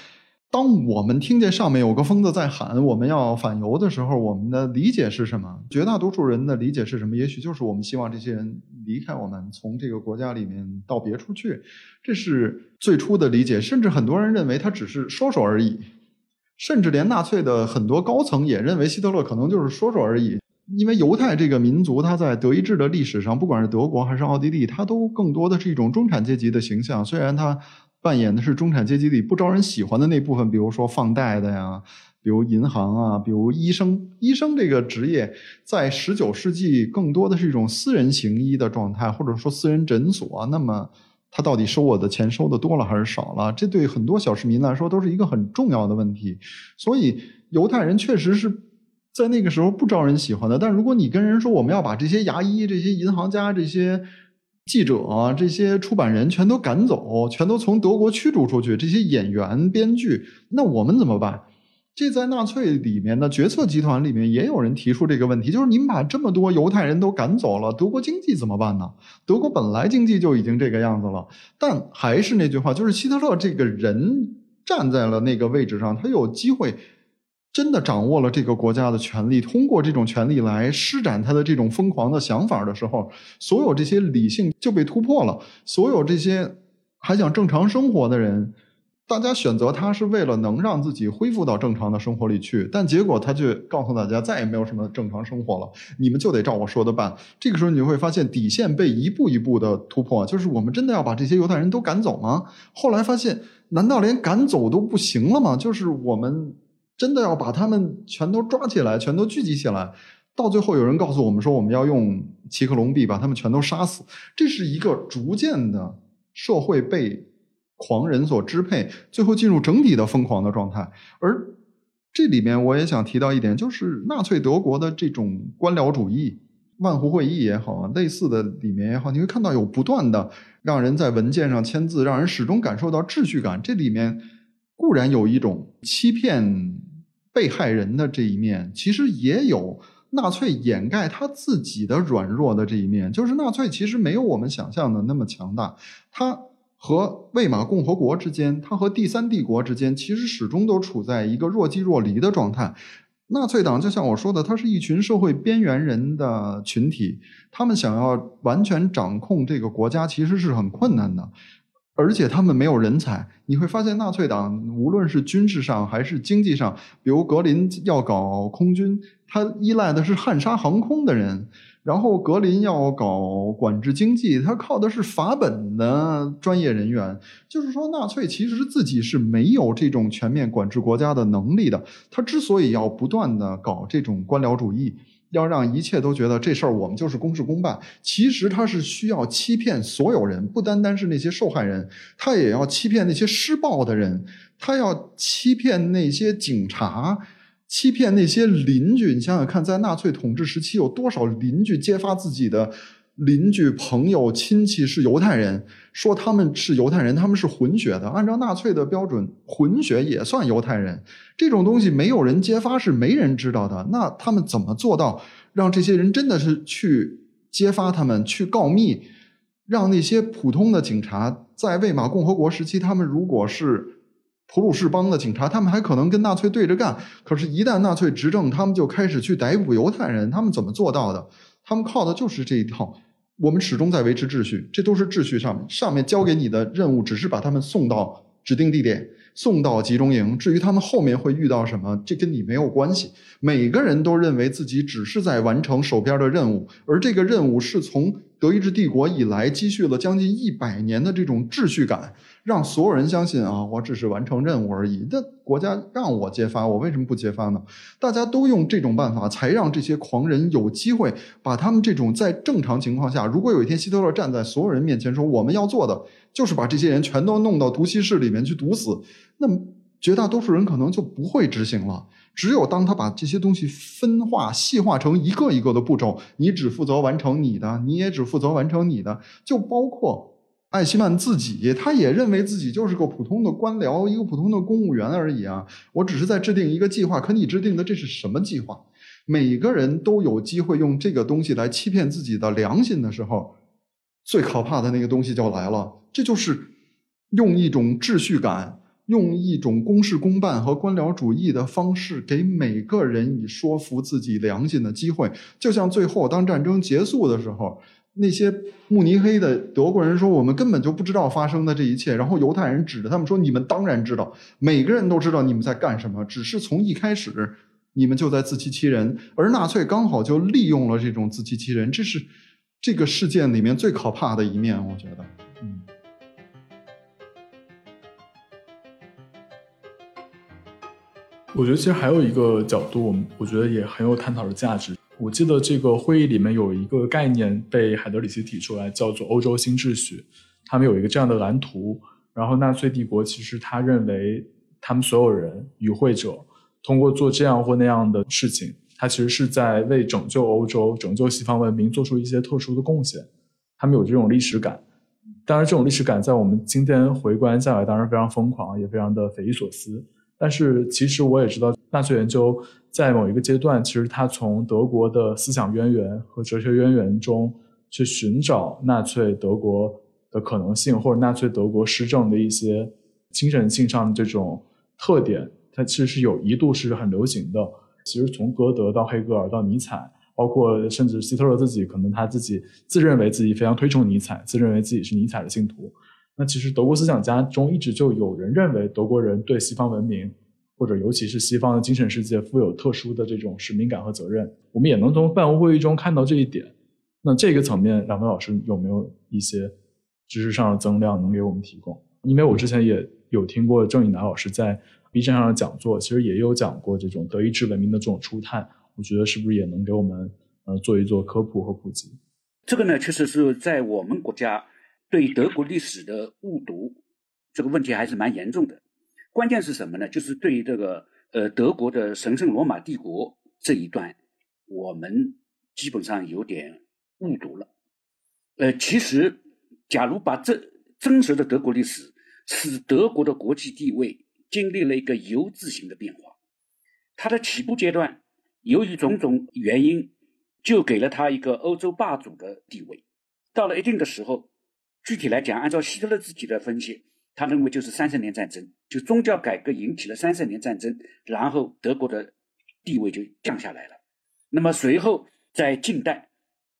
当我们听见上面有个疯子在喊我们要反犹的时候，我们的理解是什么？绝大多数人的理解是什么？也许就是我们希望这些人离开我们，从这个国家里面到别处去。这是最初的理解，甚至很多人认为他只是说说而已，甚至连纳粹的很多高层也认为希特勒可能就是说说而已。因为犹太这个民族，他在德意志的历史上，不管是德国还是奥地利，他都更多的是一种中产阶级的形象，虽然他。扮演的是中产阶级里不招人喜欢的那部分，比如说放贷的呀，比如银行啊，比如医生。医生这个职业在十九世纪更多的是一种私人行医的状态，或者说私人诊所。那么，他到底收我的钱收的多了还是少了？这对很多小市民来说都是一个很重要的问题。所以，犹太人确实是在那个时候不招人喜欢的。但如果你跟人说我们要把这些牙医、这些银行家、这些记者、这些出版人全都赶走，全都从德国驱逐出去，这些演员、编剧，那我们怎么办？这在纳粹里面的决策集团里面也有人提出这个问题，就是你们把这么多犹太人都赶走了，德国经济怎么办呢？德国本来经济就已经这个样子了，但还是那句话，就是希特勒这个人站在了那个位置上，他有机会真的掌握了这个国家的权力，通过这种权力来施展他的这种疯狂的想法的时候，所有这些理性就被突破了，所有这些还想正常生活的人。大家选择他是为了能让自己恢复到正常的生活里去，但结果他却告诉大家再也没有什么正常生活了，你们就得照我说的办。这个时候你就会发现底线被一步一步的突破，就是我们真的要把这些犹太人都赶走吗？后来发现，难道连赶走都不行了吗？就是我们真的要把他们全都抓起来，全都聚集起来，到最后有人告诉我们说，我们要用奇克隆币把他们全都杀死。这是一个逐渐的社会被。狂人所支配，最后进入整体的疯狂的状态。而这里面我也想提到一点，就是纳粹德国的这种官僚主义，万湖会议也好啊，类似的里面也好，你会看到有不断的让人在文件上签字，让人始终感受到秩序感。这里面固然有一种欺骗被害人的这一面，其实也有纳粹掩盖他自己的软弱的这一面。就是纳粹其实没有我们想象的那么强大，他。和魏玛共和国之间，他和第三帝国之间，其实始终都处在一个若即若离的状态。纳粹党就像我说的，它是一群社会边缘人的群体，他们想要完全掌控这个国家，其实是很困难的。而且他们没有人才，你会发现纳粹党无论是军事上还是经济上，比如格林要搞空军，他依赖的是汉莎航空的人；然后格林要搞管制经济，他靠的是法本的专业人员。就是说，纳粹其实自己是没有这种全面管制国家的能力的。他之所以要不断的搞这种官僚主义。要让一切都觉得这事儿我们就是公事公办，其实他是需要欺骗所有人，不单单是那些受害人，他也要欺骗那些施暴的人，他要欺骗那些警察，欺骗那些邻居。你想想看，在纳粹统治时期，有多少邻居揭发自己的？邻居、朋友、亲戚是犹太人，说他们是犹太人，他们是混血的。按照纳粹的标准，混血也算犹太人。这种东西没有人揭发，是没人知道的。那他们怎么做到让这些人真的是去揭发他们、去告密，让那些普通的警察在魏玛共和国时期，他们如果是普鲁士邦的警察，他们还可能跟纳粹对着干。可是，一旦纳粹执政，他们就开始去逮捕犹太人。他们怎么做到的？他们靠的就是这一套。我们始终在维持秩序，这都是秩序上面上面交给你的任务，只是把他们送到指定地点，送到集中营。至于他们后面会遇到什么，这跟你没有关系。每个人都认为自己只是在完成手边的任务，而这个任务是从德意志帝国以来积蓄了将近一百年的这种秩序感。让所有人相信啊，我只是完成任务而已。那国家让我揭发，我为什么不揭发呢？大家都用这种办法，才让这些狂人有机会把他们这种在正常情况下，如果有一天希特勒站在所有人面前说我们要做的就是把这些人全都弄到毒气室里面去毒死，那绝大多数人可能就不会执行了。只有当他把这些东西分化、细化成一个一个的步骤，你只负责完成你的，你也只负责完成你的，就包括。艾希曼自己，他也认为自己就是个普通的官僚，一个普通的公务员而已啊！我只是在制定一个计划，可你制定的这是什么计划？每个人都有机会用这个东西来欺骗自己的良心的时候，最可怕的那个东西就来了。这就是用一种秩序感，用一种公事公办和官僚主义的方式，给每个人以说服自己良心的机会。就像最后当战争结束的时候。那些慕尼黑的德国人说：“我们根本就不知道发生的这一切。”然后犹太人指着他们说：“你们当然知道，每个人都知道你们在干什么，只是从一开始你们就在自欺欺人。”而纳粹刚好就利用了这种自欺欺人，这是这个事件里面最可怕的一面。我觉得，嗯，我觉得其实还有一个角度，我们我觉得也很有探讨的价值。我记得这个会议里面有一个概念被海德里希提出来，叫做欧洲新秩序。他们有一个这样的蓝图，然后纳粹帝国其实他认为他们所有人与会者通过做这样或那样的事情，他其实是在为拯救欧洲、拯救西方文明做出一些特殊的贡献，他们有这种历史感。当然，这种历史感在我们今天回观下来，当然非常疯狂，也非常的匪夷所思。但是，其实我也知道，纳粹研究在某一个阶段，其实他从德国的思想渊源和哲学渊源中去寻找纳粹德国的可能性，或者纳粹德国施政的一些精神性上的这种特点，它其实是有一度是很流行的。其实从歌德到黑格尔到尼采。包括甚至希特勒自己，可能他自己自认为自己非常推崇尼采，自认为自己是尼采的信徒。那其实德国思想家中一直就有人认为德国人对西方文明，或者尤其是西方的精神世界，负有特殊的这种使命感和责任。我们也能从办公会议中看到这一点。那这个层面，两位老师有没有一些知识上的增量能给我们提供？因为我之前也有听过郑以南老师在 B 站上的讲座，其实也有讲过这种德意志文明的这种初探。我觉得是不是也能给我们呃做一做科普和普及？这个呢，确实是在我们国家对德国历史的误读这个问题还是蛮严重的。关键是什么呢？就是对于这个呃德国的神圣罗马帝国这一段，我们基本上有点误读了。呃，其实假如把这真实的德国历史，使德国的国际地位经历了一个 U 字形的变化，它的起步阶段。由于种种原因，就给了他一个欧洲霸主的地位。到了一定的时候，具体来讲，按照希特勒自己的分析，他认为就是三十年战争，就宗教改革引起了三十年战争，然后德国的地位就降下来了。那么随后在近代，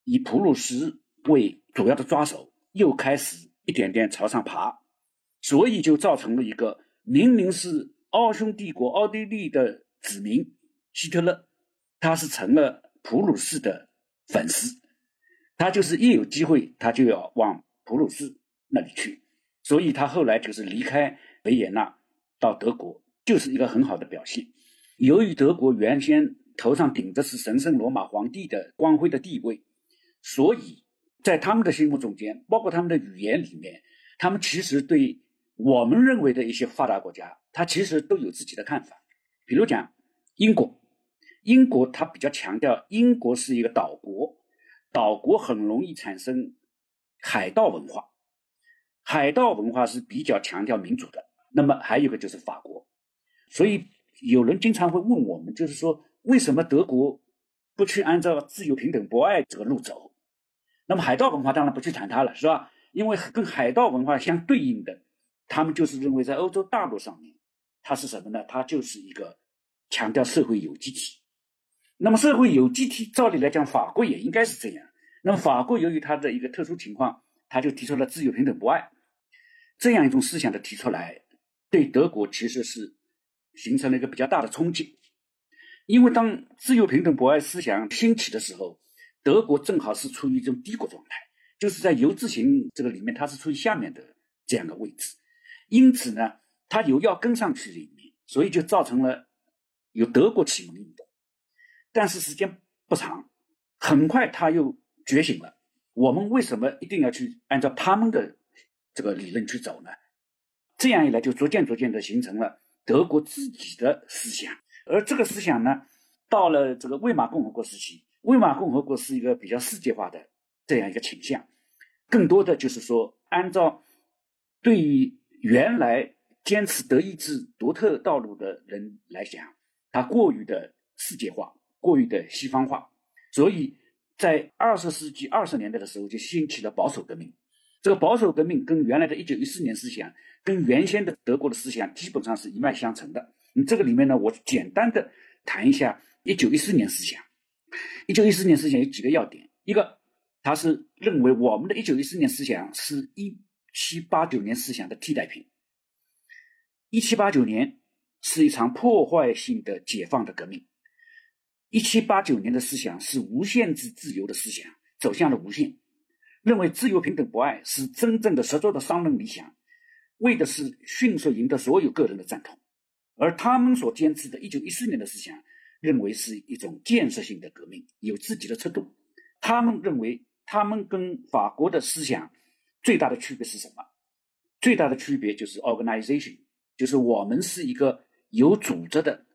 以普鲁士为主要的抓手，又开始一点点朝上爬，所以就造成了一个明明是奥匈帝国奥地利的子民希特勒。他是成了普鲁士的粉丝，他就是一有机会，他就要往普鲁士那里去，所以他后来就是离开维也纳到德国，就是一个很好的表现。由于德国原先头上顶着是神圣罗马皇帝的光辉的地位，所以在他们的心目中间，包括他们的语言里面，他们其实对我们认为的一些发达国家，他其实都有自己的看法。比如讲英国。英国它比较强调，英国是一个岛国，岛国很容易产生海盗文化，海盗文化是比较强调民主的。那么还有一个就是法国，所以有人经常会问我们，就是说为什么德国不去按照自由、平等、博爱这个路走？那么海盗文化当然不去谈它了，是吧？因为跟海盗文化相对应的，他们就是认为在欧洲大陆上面，它是什么呢？它就是一个强调社会有机体。那么社会有机体，照理来讲，法国也应该是这样。那么法国由于它的一个特殊情况，他就提出了自由、平等、博爱这样一种思想的提出来，对德国其实是形成了一个比较大的冲击。因为当自由、平等、博爱思想兴起的时候，德国正好是处于一种低谷状态，就是在游字形这个里面，它是处于下面的这样的位置。因此呢，它有要跟上去的一面，所以就造成了有德国启蒙运动。但是时间不长，很快他又觉醒了。我们为什么一定要去按照他们的这个理论去走呢？这样一来，就逐渐逐渐的形成了德国自己的思想。而这个思想呢，到了这个魏玛共和国时期，魏玛共和国是一个比较世界化的这样一个倾向，更多的就是说，按照对于原来坚持德意志独特道路的人来讲，他过于的世界化。过于的西方化，所以在二十世纪二十年代的时候就兴起了保守革命。这个保守革命跟原来的一九一四年思想，跟原先的德国的思想基本上是一脉相承的。你这个里面呢，我简单的谈一下一九一四年思想。一九一四年思想有几个要点：一个，他是认为我们的一九一四年思想是一七八九年思想的替代品。一七八九年是一场破坏性的解放的革命。一七八九年的思想是无限制自由的思想，走向了无限，认为自由、平等、博爱是真正的实作的商人理想，为的是迅速赢得所有个人的赞同。而他们所坚持的一九一四年的思想，认为是一种建设性的革命，有自己的尺度。他们认为，他们跟法国的思想最大的区别是什么？最大的区别就是 organization，就是我们是一个有组织的。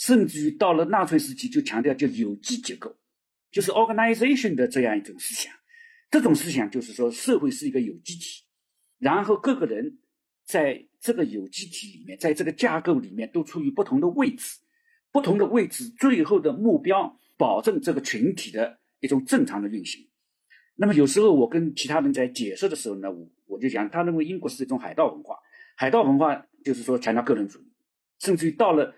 甚至于到了纳粹时期就强调叫有机结构，就是 organization 的这样一种思想。这种思想就是说，社会是一个有机体，然后各个人在这个有机体里面，在这个架构里面都处于不同的位置，不同的位置最后的目标保证这个群体的一种正常的运行。那么有时候我跟其他人在解释的时候呢，我我就讲，他认为英国是一种海盗文化，海盗文化就是说强调个人主义，甚至于到了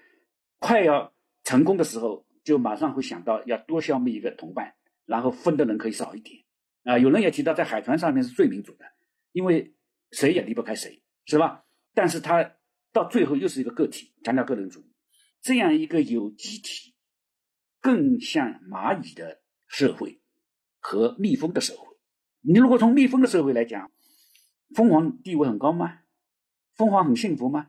快要成功的时候，就马上会想到要多消灭一个同伴，然后分的人可以少一点。啊，有人也提到在海船上面是最民主的，因为谁也离不开谁，是吧？但是他到最后又是一个个体，强调个人主义，这样一个有机体，更像蚂蚁的社会。和蜜蜂的社会，你如果从蜜蜂的社会来讲，蜂王地位很高吗？蜂王很幸福吗？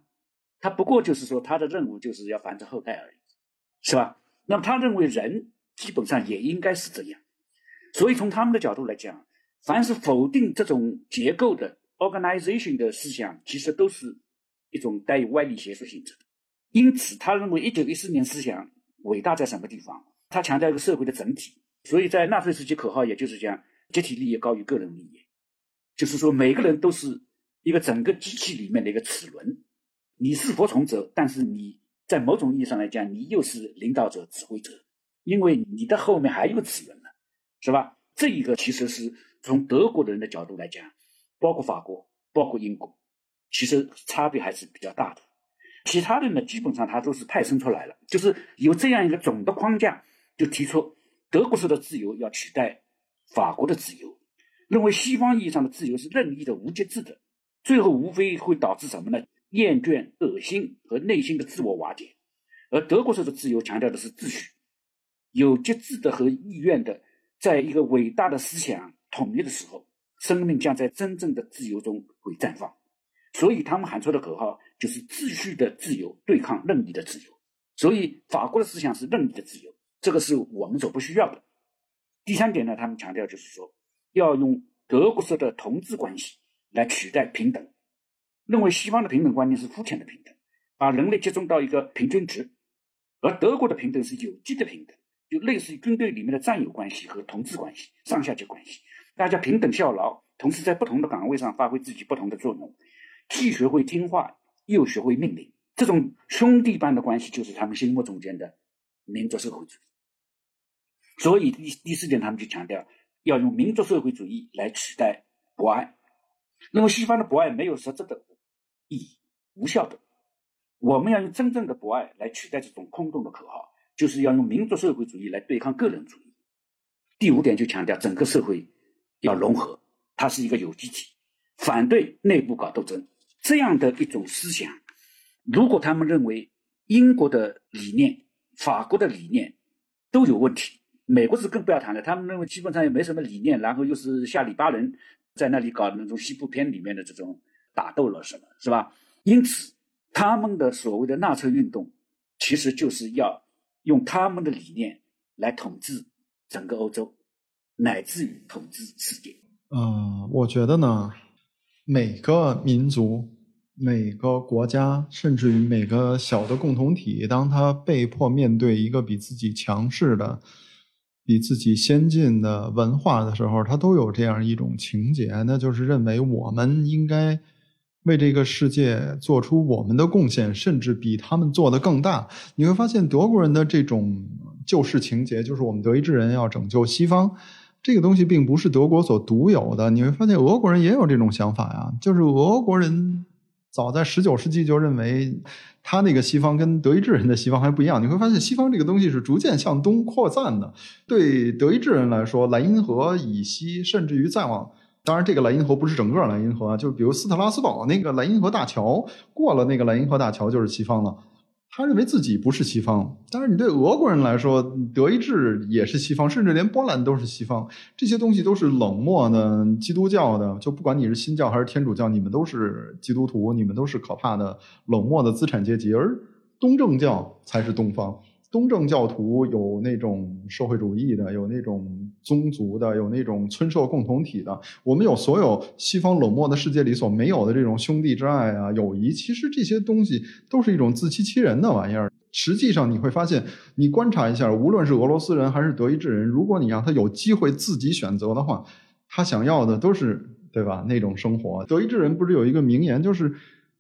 他不过就是说，他的任务就是要繁殖后代而已，是吧？那么他认为人基本上也应该是这样，所以从他们的角度来讲，凡是否定这种结构的 organization 的思想，其实都是一种带有歪理邪说性质的。因此，他认为一九一四年思想伟大在什么地方？他强调一个社会的整体。所以在纳粹时期，口号也就是讲集体利益高于个人利益，就是说每个人都是一个整个机器里面的一个齿轮，你是服从者，但是你在某种意义上来讲，你又是领导者、指挥者，因为你的后面还有齿轮呢，是吧？这一个其实是从德国的人的角度来讲，包括法国、包括英国，其实差别还是比较大的。其他的呢，基本上它都是派生出来了，就是有这样一个总的框架，就提出。德国式的自由要取代法国的自由，认为西方意义上的自由是任意的、无节制的，最后无非会导致什么呢？厌倦、恶心和内心的自我瓦解。而德国式的自由强调的是秩序，有节制的和意愿的，在一个伟大的思想统一的时候，生命将在真正的自由中会绽放。所以他们喊出的口号就是秩序的自由对抗任意的自由。所以法国的思想是任意的自由。这个是我们所不需要的。第三点呢，他们强调就是说，要用德国式的同志关系来取代平等，认为西方的平等观念是肤浅的平等，把人类集中到一个平均值，而德国的平等是有机的平等，就类似于军队里面的战友关系和同志关系、上下级关系，大家平等效劳，同时在不同的岗位上发挥自己不同的作用，既学会听话，又学会命令，这种兄弟般的关系就是他们心目中间的民族社会主义。所以第第四点，他们就强调要用民族社会主义来取代博爱，认为西方的博爱没有实质的意义，无效的。我们要用真正的博爱来取代这种空洞的口号，就是要用民族社会主义来对抗个人主义。第五点就强调整个社会要融合，它是一个有机体，反对内部搞斗争。这样的一种思想，如果他们认为英国的理念、法国的理念都有问题。美国是更不要谈了，他们认为基本上也没什么理念，然后又是下里巴人，在那里搞那种西部片里面的这种打斗了什么，是吧？因此，他们的所谓的纳粹运动，其实就是要用他们的理念来统治整个欧洲，乃至于统治世界。嗯，我觉得呢，每个民族、每个国家，甚至于每个小的共同体，当他被迫面对一个比自己强势的。比自己先进的文化的时候，他都有这样一种情节，那就是认为我们应该为这个世界做出我们的贡献，甚至比他们做的更大。你会发现德国人的这种救世情节，就是我们德意志人要拯救西方，这个东西并不是德国所独有的。你会发现俄国人也有这种想法呀，就是俄国人。早在十九世纪就认为，他那个西方跟德意志人的西方还不一样。你会发现，西方这个东西是逐渐向东扩散的。对德意志人来说，莱茵河以西，甚至于再往，当然这个莱茵河不是整个莱茵河啊，就比如斯特拉斯堡那个莱茵河大桥，过了那个莱茵河大桥就是西方了。他认为自己不是西方，但是你对俄国人来说，德意志也是西方，甚至连波兰都是西方。这些东西都是冷漠的基督教的，就不管你是新教还是天主教，你们都是基督徒，你们都是可怕的冷漠的资产阶级，而东正教才是东方。东正教徒有那种社会主义的，有那种宗族的，有那种村社共同体的。我们有所有西方冷漠的世界里所没有的这种兄弟之爱啊、友谊。其实这些东西都是一种自欺欺人的玩意儿。实际上你会发现，你观察一下，无论是俄罗斯人还是德意志人，如果你让他有机会自己选择的话，他想要的都是对吧？那种生活。德意志人不是有一个名言，就是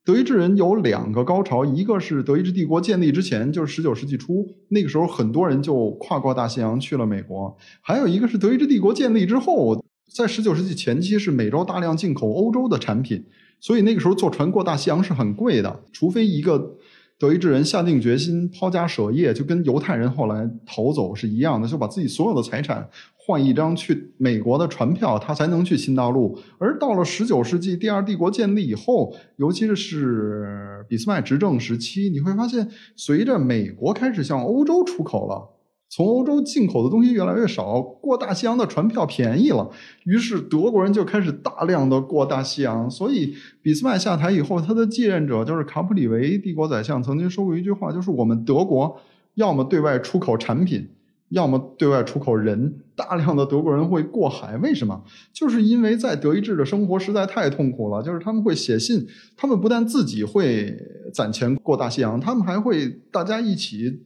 德意志人有两个高潮，一个是德意志帝国建立之前，就是十九世纪初，那个时候很多人就跨过大西洋去了美国；还有一个是德意志帝国建立之后，在十九世纪前期是美洲大量进口欧洲的产品，所以那个时候坐船过大西洋是很贵的，除非一个。德意志人下定决心抛家舍业，就跟犹太人后来逃走是一样的，就把自己所有的财产换一张去美国的船票，他才能去新大陆。而到了十九世纪第二帝国建立以后，尤其是俾斯麦执政时期，你会发现，随着美国开始向欧洲出口了。从欧洲进口的东西越来越少，过大西洋的船票便宜了，于是德国人就开始大量的过大西洋。所以俾斯麦下台以后，他的继任者就是卡普里维帝国宰相，曾经说过一句话，就是我们德国要么对外出口产品，要么对外出口人。大量的德国人会过海，为什么？就是因为在德意志的生活实在太痛苦了。就是他们会写信，他们不但自己会攒钱过大西洋，他们还会大家一起。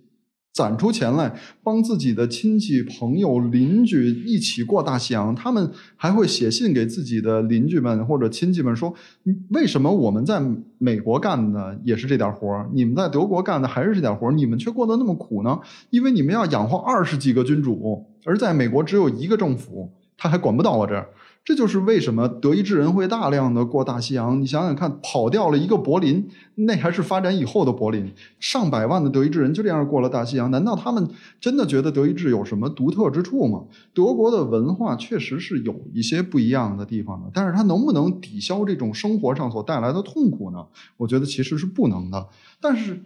攒出钱来帮自己的亲戚、朋友、邻居一起过大西洋，他们还会写信给自己的邻居们或者亲戚们说：“为什么我们在美国干的也是这点活，你们在德国干的还是这点活，你们却过得那么苦呢？因为你们要养活二十几个君主，而在美国只有一个政府，他还管不到我这儿。”这就是为什么德意志人会大量的过大西洋。你想想看，跑掉了一个柏林，那还是发展以后的柏林。上百万的德意志人就这样过了大西洋，难道他们真的觉得德意志有什么独特之处吗？德国的文化确实是有一些不一样的地方的，但是它能不能抵消这种生活上所带来的痛苦呢？我觉得其实是不能的。但是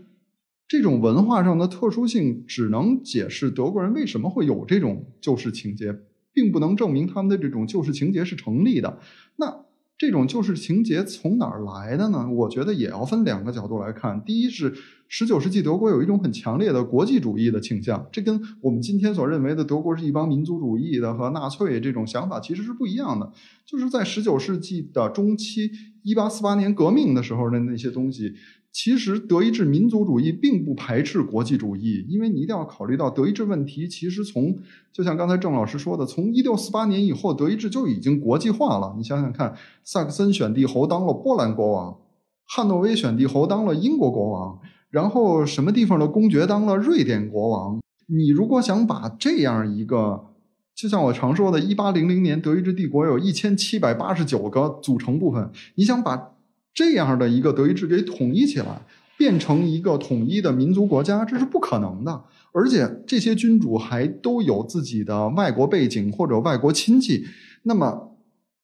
这种文化上的特殊性，只能解释德国人为什么会有这种旧式情节。并不能证明他们的这种旧式情节是成立的。那这种旧式情节从哪儿来的呢？我觉得也要分两个角度来看。第一是十九世纪德国有一种很强烈的国际主义的倾向，这跟我们今天所认为的德国是一帮民族主义的和纳粹这种想法其实是不一样的。就是在十九世纪的中期，一八四八年革命的时候的那些东西。其实德意志民族主义并不排斥国际主义，因为你一定要考虑到德意志问题。其实从就像刚才郑老师说的，从一六四八年以后，德意志就已经国际化了。你想想看，萨克森选帝侯当了波兰国王，汉诺威选帝侯当了英国国王，然后什么地方的公爵当了瑞典国王。你如果想把这样一个，就像我常说的，一八零零年德意志帝国有一千七百八十九个组成部分，你想把。这样的一个德意志给统一起来，变成一个统一的民族国家，这是不可能的。而且这些君主还都有自己的外国背景或者外国亲戚，那么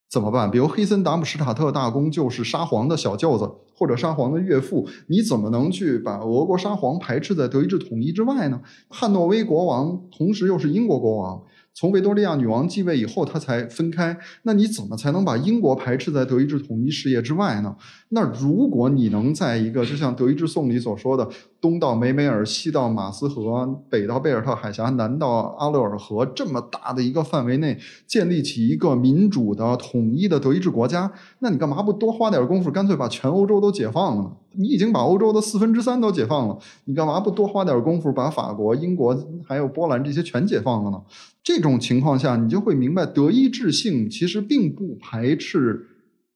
怎么办？比如黑森达姆施塔特大公就是沙皇的小舅子或者沙皇的岳父，你怎么能去把俄国沙皇排斥在德意志统一之外呢？汉诺威国王同时又是英国国王。从维多利亚女王继位以后，他才分开。那你怎么才能把英国排斥在德意志统一事业之外呢？那如果你能在一个就像德意志颂里所说的，东到梅梅尔，西到马斯河，北到贝尔特海峡，南到阿勒尔河，这么大的一个范围内，建立起一个民主的统一的德意志国家，那你干嘛不多花点功夫，干脆把全欧洲都解放了呢？你已经把欧洲的四分之三都解放了，你干嘛不多花点功夫，把法国、英国还有波兰这些全解放了呢？这种情况下，你就会明白，德意志性其实并不排斥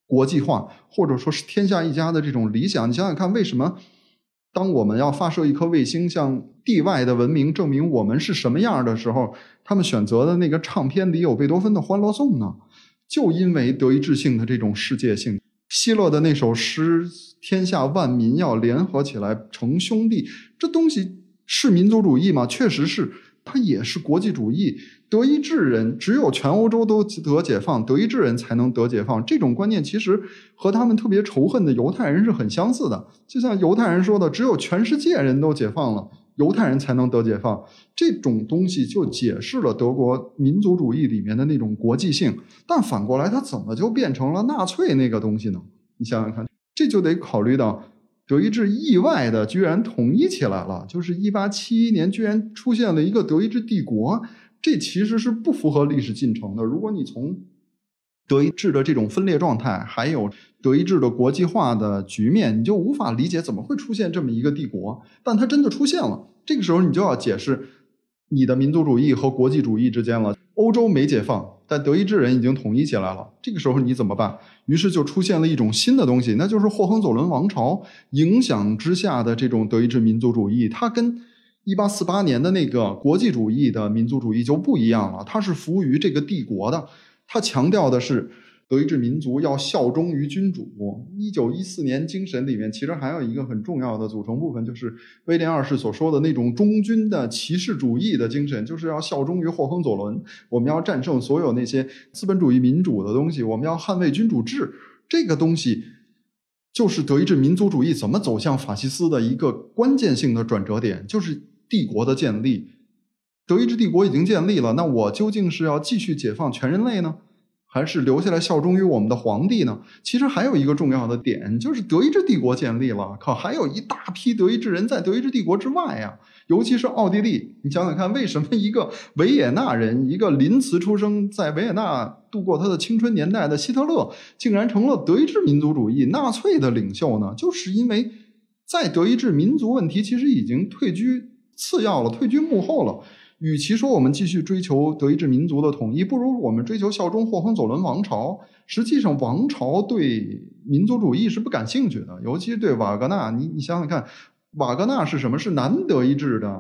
国际化，或者说是天下一家的这种理想。你想想看，为什么当我们要发射一颗卫星向地外的文明证明我们是什么样的时候，他们选择的那个唱片里有贝多芬的《欢乐颂》呢？就因为德意志性的这种世界性。希勒的那首诗“天下万民要联合起来成兄弟”，这东西是民族主义吗？确实是。它也是国际主义，德意志人只有全欧洲都得解放，德意志人才能得解放。这种观念其实和他们特别仇恨的犹太人是很相似的。就像犹太人说的，只有全世界人都解放了，犹太人才能得解放。这种东西就解释了德国民族主义里面的那种国际性。但反过来，它怎么就变成了纳粹那个东西呢？你想想看，这就得考虑到。德意志意外的居然统一起来了，就是一八七一年居然出现了一个德意志帝国，这其实是不符合历史进程的。如果你从德意志的这种分裂状态，还有德意志的国际化的局面，你就无法理解怎么会出现这么一个帝国。但它真的出现了，这个时候你就要解释你的民族主义和国际主义之间了。欧洲没解放，但德意志人已经统一起来了，这个时候你怎么办？于是就出现了一种新的东西，那就是霍亨佐伦王朝影响之下的这种德意志民族主义，它跟一八四八年的那个国际主义的民族主义就不一样了，它是服务于这个帝国的。它强调的是德意志民族要效忠于君主。一九一四年精神里面，其实还有一个很重要的组成部分，就是威廉二世所说的那种忠君的骑士主义的精神，就是要效忠于霍亨佐伦。我们要战胜所有那些资本主义民主的东西，我们要捍卫君主制。这个东西就是德意志民族主义怎么走向法西斯的一个关键性的转折点，就是帝国的建立。德意志帝国已经建立了，那我究竟是要继续解放全人类呢，还是留下来效忠于我们的皇帝呢？其实还有一个重要的点，就是德意志帝国建立了，可还有一大批德意志人在德意志帝国之外呀，尤其是奥地利。你想想看，为什么一个维也纳人，一个临茨出生在维也纳度过他的青春年代的希特勒，竟然成了德意志民族主义纳粹的领袖呢？就是因为在德意志民族问题其实已经退居次要了，退居幕后了。与其说我们继续追求德意志民族的统一，不如我们追求效忠霍亨佐伦王朝。实际上，王朝对民族主义是不感兴趣的，尤其对瓦格纳。你你想想看，瓦格纳是什么？是南德意志的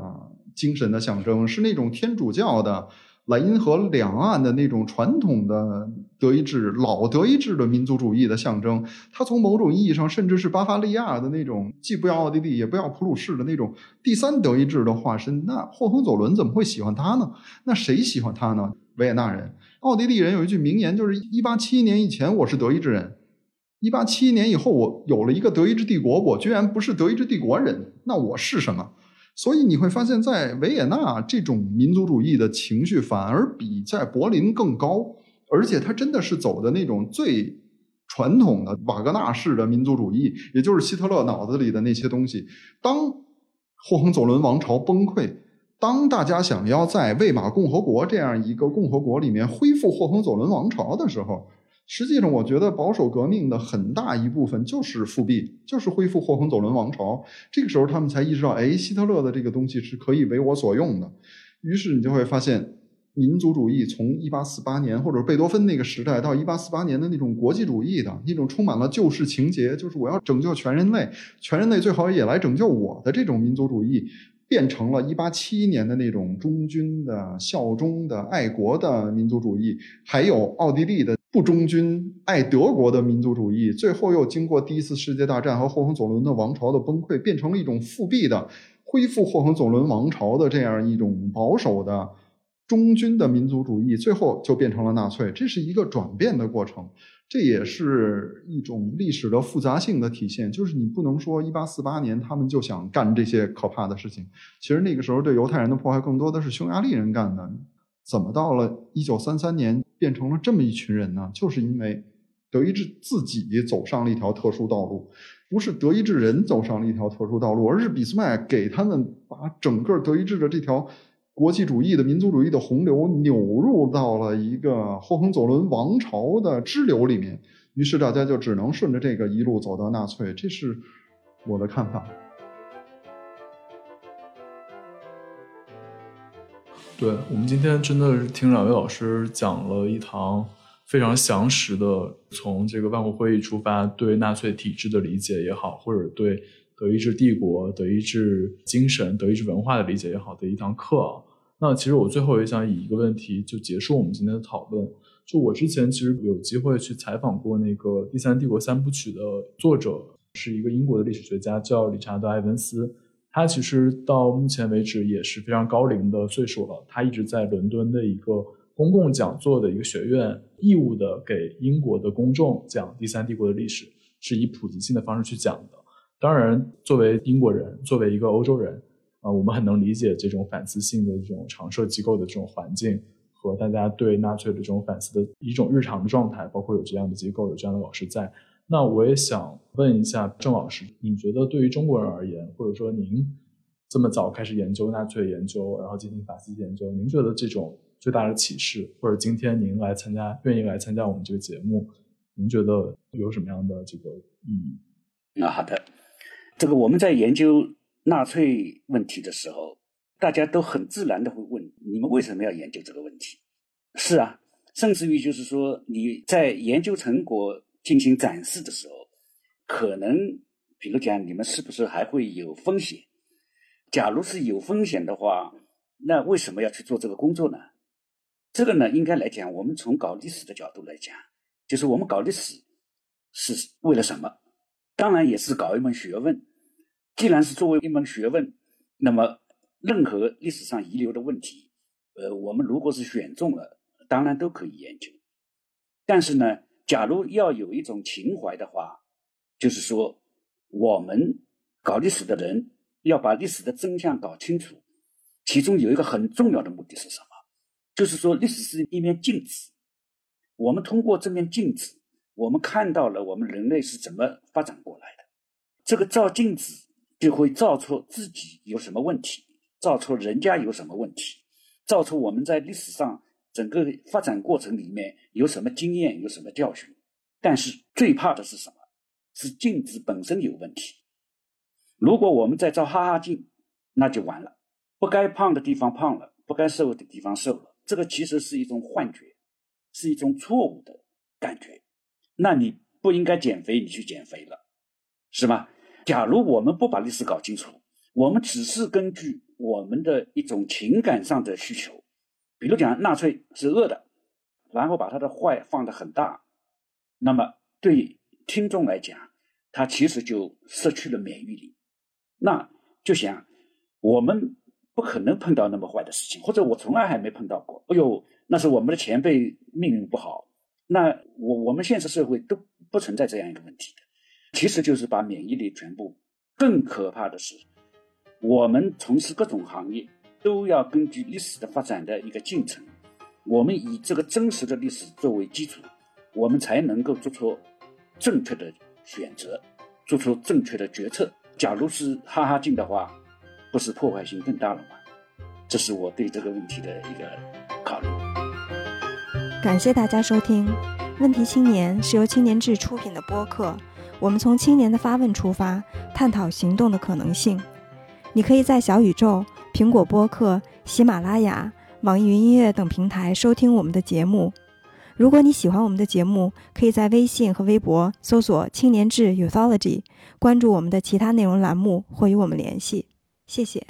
精神的象征，是那种天主教的。莱茵河两岸的那种传统的德意志、老德意志的民族主义的象征，它从某种意义上甚至是巴伐利亚的那种既不要奥地利也不要普鲁士的那种第三德意志的化身。那霍亨佐伦怎么会喜欢他呢？那谁喜欢他呢？维也纳人、奥地利人有一句名言，就是一八七一年以前我是德意志人，一八七一年以后我有了一个德意志帝国，我居然不是德意志帝国人，那我是什么？所以你会发现，在维也纳这种民族主义的情绪反而比在柏林更高，而且它真的是走的那种最传统的瓦格纳式的民族主义，也就是希特勒脑子里的那些东西。当霍亨佐伦王朝崩溃，当大家想要在魏玛共和国这样一个共和国里面恢复霍亨佐伦王朝的时候，实际上，我觉得保守革命的很大一部分就是复辟，就是恢复霍亨佐伦王朝。这个时候，他们才意识到，哎，希特勒的这个东西是可以为我所用的。于是，你就会发现，民族主义从一八四八年或者贝多芬那个时代到一八四八年的那种国际主义的那种充满了救世情节，就是我要拯救全人类，全人类最好也来拯救我的这种民族主义，变成了一八七一年的那种忠君的、效忠的、爱国的民族主义，还有奥地利的。不忠君爱德国的民族主义，最后又经过第一次世界大战和霍亨佐伦的王朝的崩溃，变成了一种复辟的、恢复霍亨佐伦王朝的这样一种保守的中军的民族主义，最后就变成了纳粹。这是一个转变的过程，这也是一种历史的复杂性的体现。就是你不能说一八四八年他们就想干这些可怕的事情，其实那个时候对犹太人的迫害更多的是匈牙利人干的。怎么到了一九三三年变成了这么一群人呢？就是因为德意志自己走上了一条特殊道路，不是德意志人走上了一条特殊道路，而是俾斯麦给他们把整个德意志的这条国际主义的民族主义的洪流扭入到了一个霍亨佐伦王朝的支流里面，于是大家就只能顺着这个一路走到纳粹，这是我的看法。对我们今天真的是听两位老师讲了一堂非常详实的，从这个万国会议出发对纳粹体制的理解也好，或者对德意志帝国、德意志精神、德意志文化的理解也好的一堂课。那其实我最后也想以一个问题就结束我们今天的讨论。就我之前其实有机会去采访过那个《第三帝国三部曲》的作者，是一个英国的历史学家，叫理查德·埃文斯。他其实到目前为止也是非常高龄的岁数了。他一直在伦敦的一个公共讲座的一个学院，义务的给英国的公众讲第三帝国的历史，是以普及性的方式去讲的。当然，作为英国人，作为一个欧洲人，啊，我们很能理解这种反思性的这种常设机构的这种环境和大家对纳粹的这种反思的一种日常的状态，包括有这样的机构，有这样的老师在。那我也想问一下郑老师，你觉得对于中国人而言，或者说您这么早开始研究纳粹研究，然后进行法西研究，您觉得这种最大的启示，或者今天您来参加，愿意来参加我们这个节目，您觉得有什么样的这个意义？啊，好的，这个我们在研究纳粹问题的时候，大家都很自然的会问：你们为什么要研究这个问题？是啊，甚至于就是说你在研究成果进行展示的时候，可能比如讲你们是不是还会有风险？假如是有风险的话，那为什么要去做这个工作呢？这个呢，应该来讲，我们从搞历史的角度来讲，就是我们搞历史是为了什么？当然也是搞一门学问。既然是作为一门学问，那么任何历史上遗留的问题，呃，我们如果是选中了，当然都可以研究。但是呢，假如要有一种情怀的话，就是说，我们搞历史的人要把历史的真相搞清楚。其中有一个很重要的目的是什么？就是说，历史是一面镜子。我们通过这面镜子，我们看到了我们人类是怎么发展过来的。这个照镜子就会照出自己有什么问题，照出人家有什么问题，照出我们在历史上整个发展过程里面有什么经验，有什么教训。但是最怕的是什么？是镜子本身有问题。如果我们在照哈哈镜，那就完了。不该胖的地方胖了，不该瘦的地方瘦了，这个其实是一种幻觉，是一种错误的感觉。那你不应该减肥，你去减肥了，是吗？假如我们不把历史搞清楚，我们只是根据我们的一种情感上的需求，比如讲纳粹是恶的，然后把他的坏放得很大，那么对听众来讲，他其实就失去了免疫力。那就想我们。不可能碰到那么坏的事情，或者我从来还没碰到过。哎呦，那是我们的前辈命运不好。那我我们现实社会都不存在这样一个问题的，其实就是把免疫力全部。更可怕的是，我们从事各种行业都要根据历史的发展的一个进程，我们以这个真实的历史作为基础，我们才能够做出正确的选择，做出正确的决策。假如是哈哈镜的话。不是破坏性更大了吗？这是我对这个问题的一个考虑。感谢大家收听《问题青年》，是由青年志出品的播客。我们从青年的发问出发，探讨行动的可能性。你可以在小宇宙、苹果播客、喜马拉雅、网易云音乐等平台收听我们的节目。如果你喜欢我们的节目，可以在微信和微博搜索“青年志 Youthology”，关注我们的其他内容栏目或与我们联系。谢谢。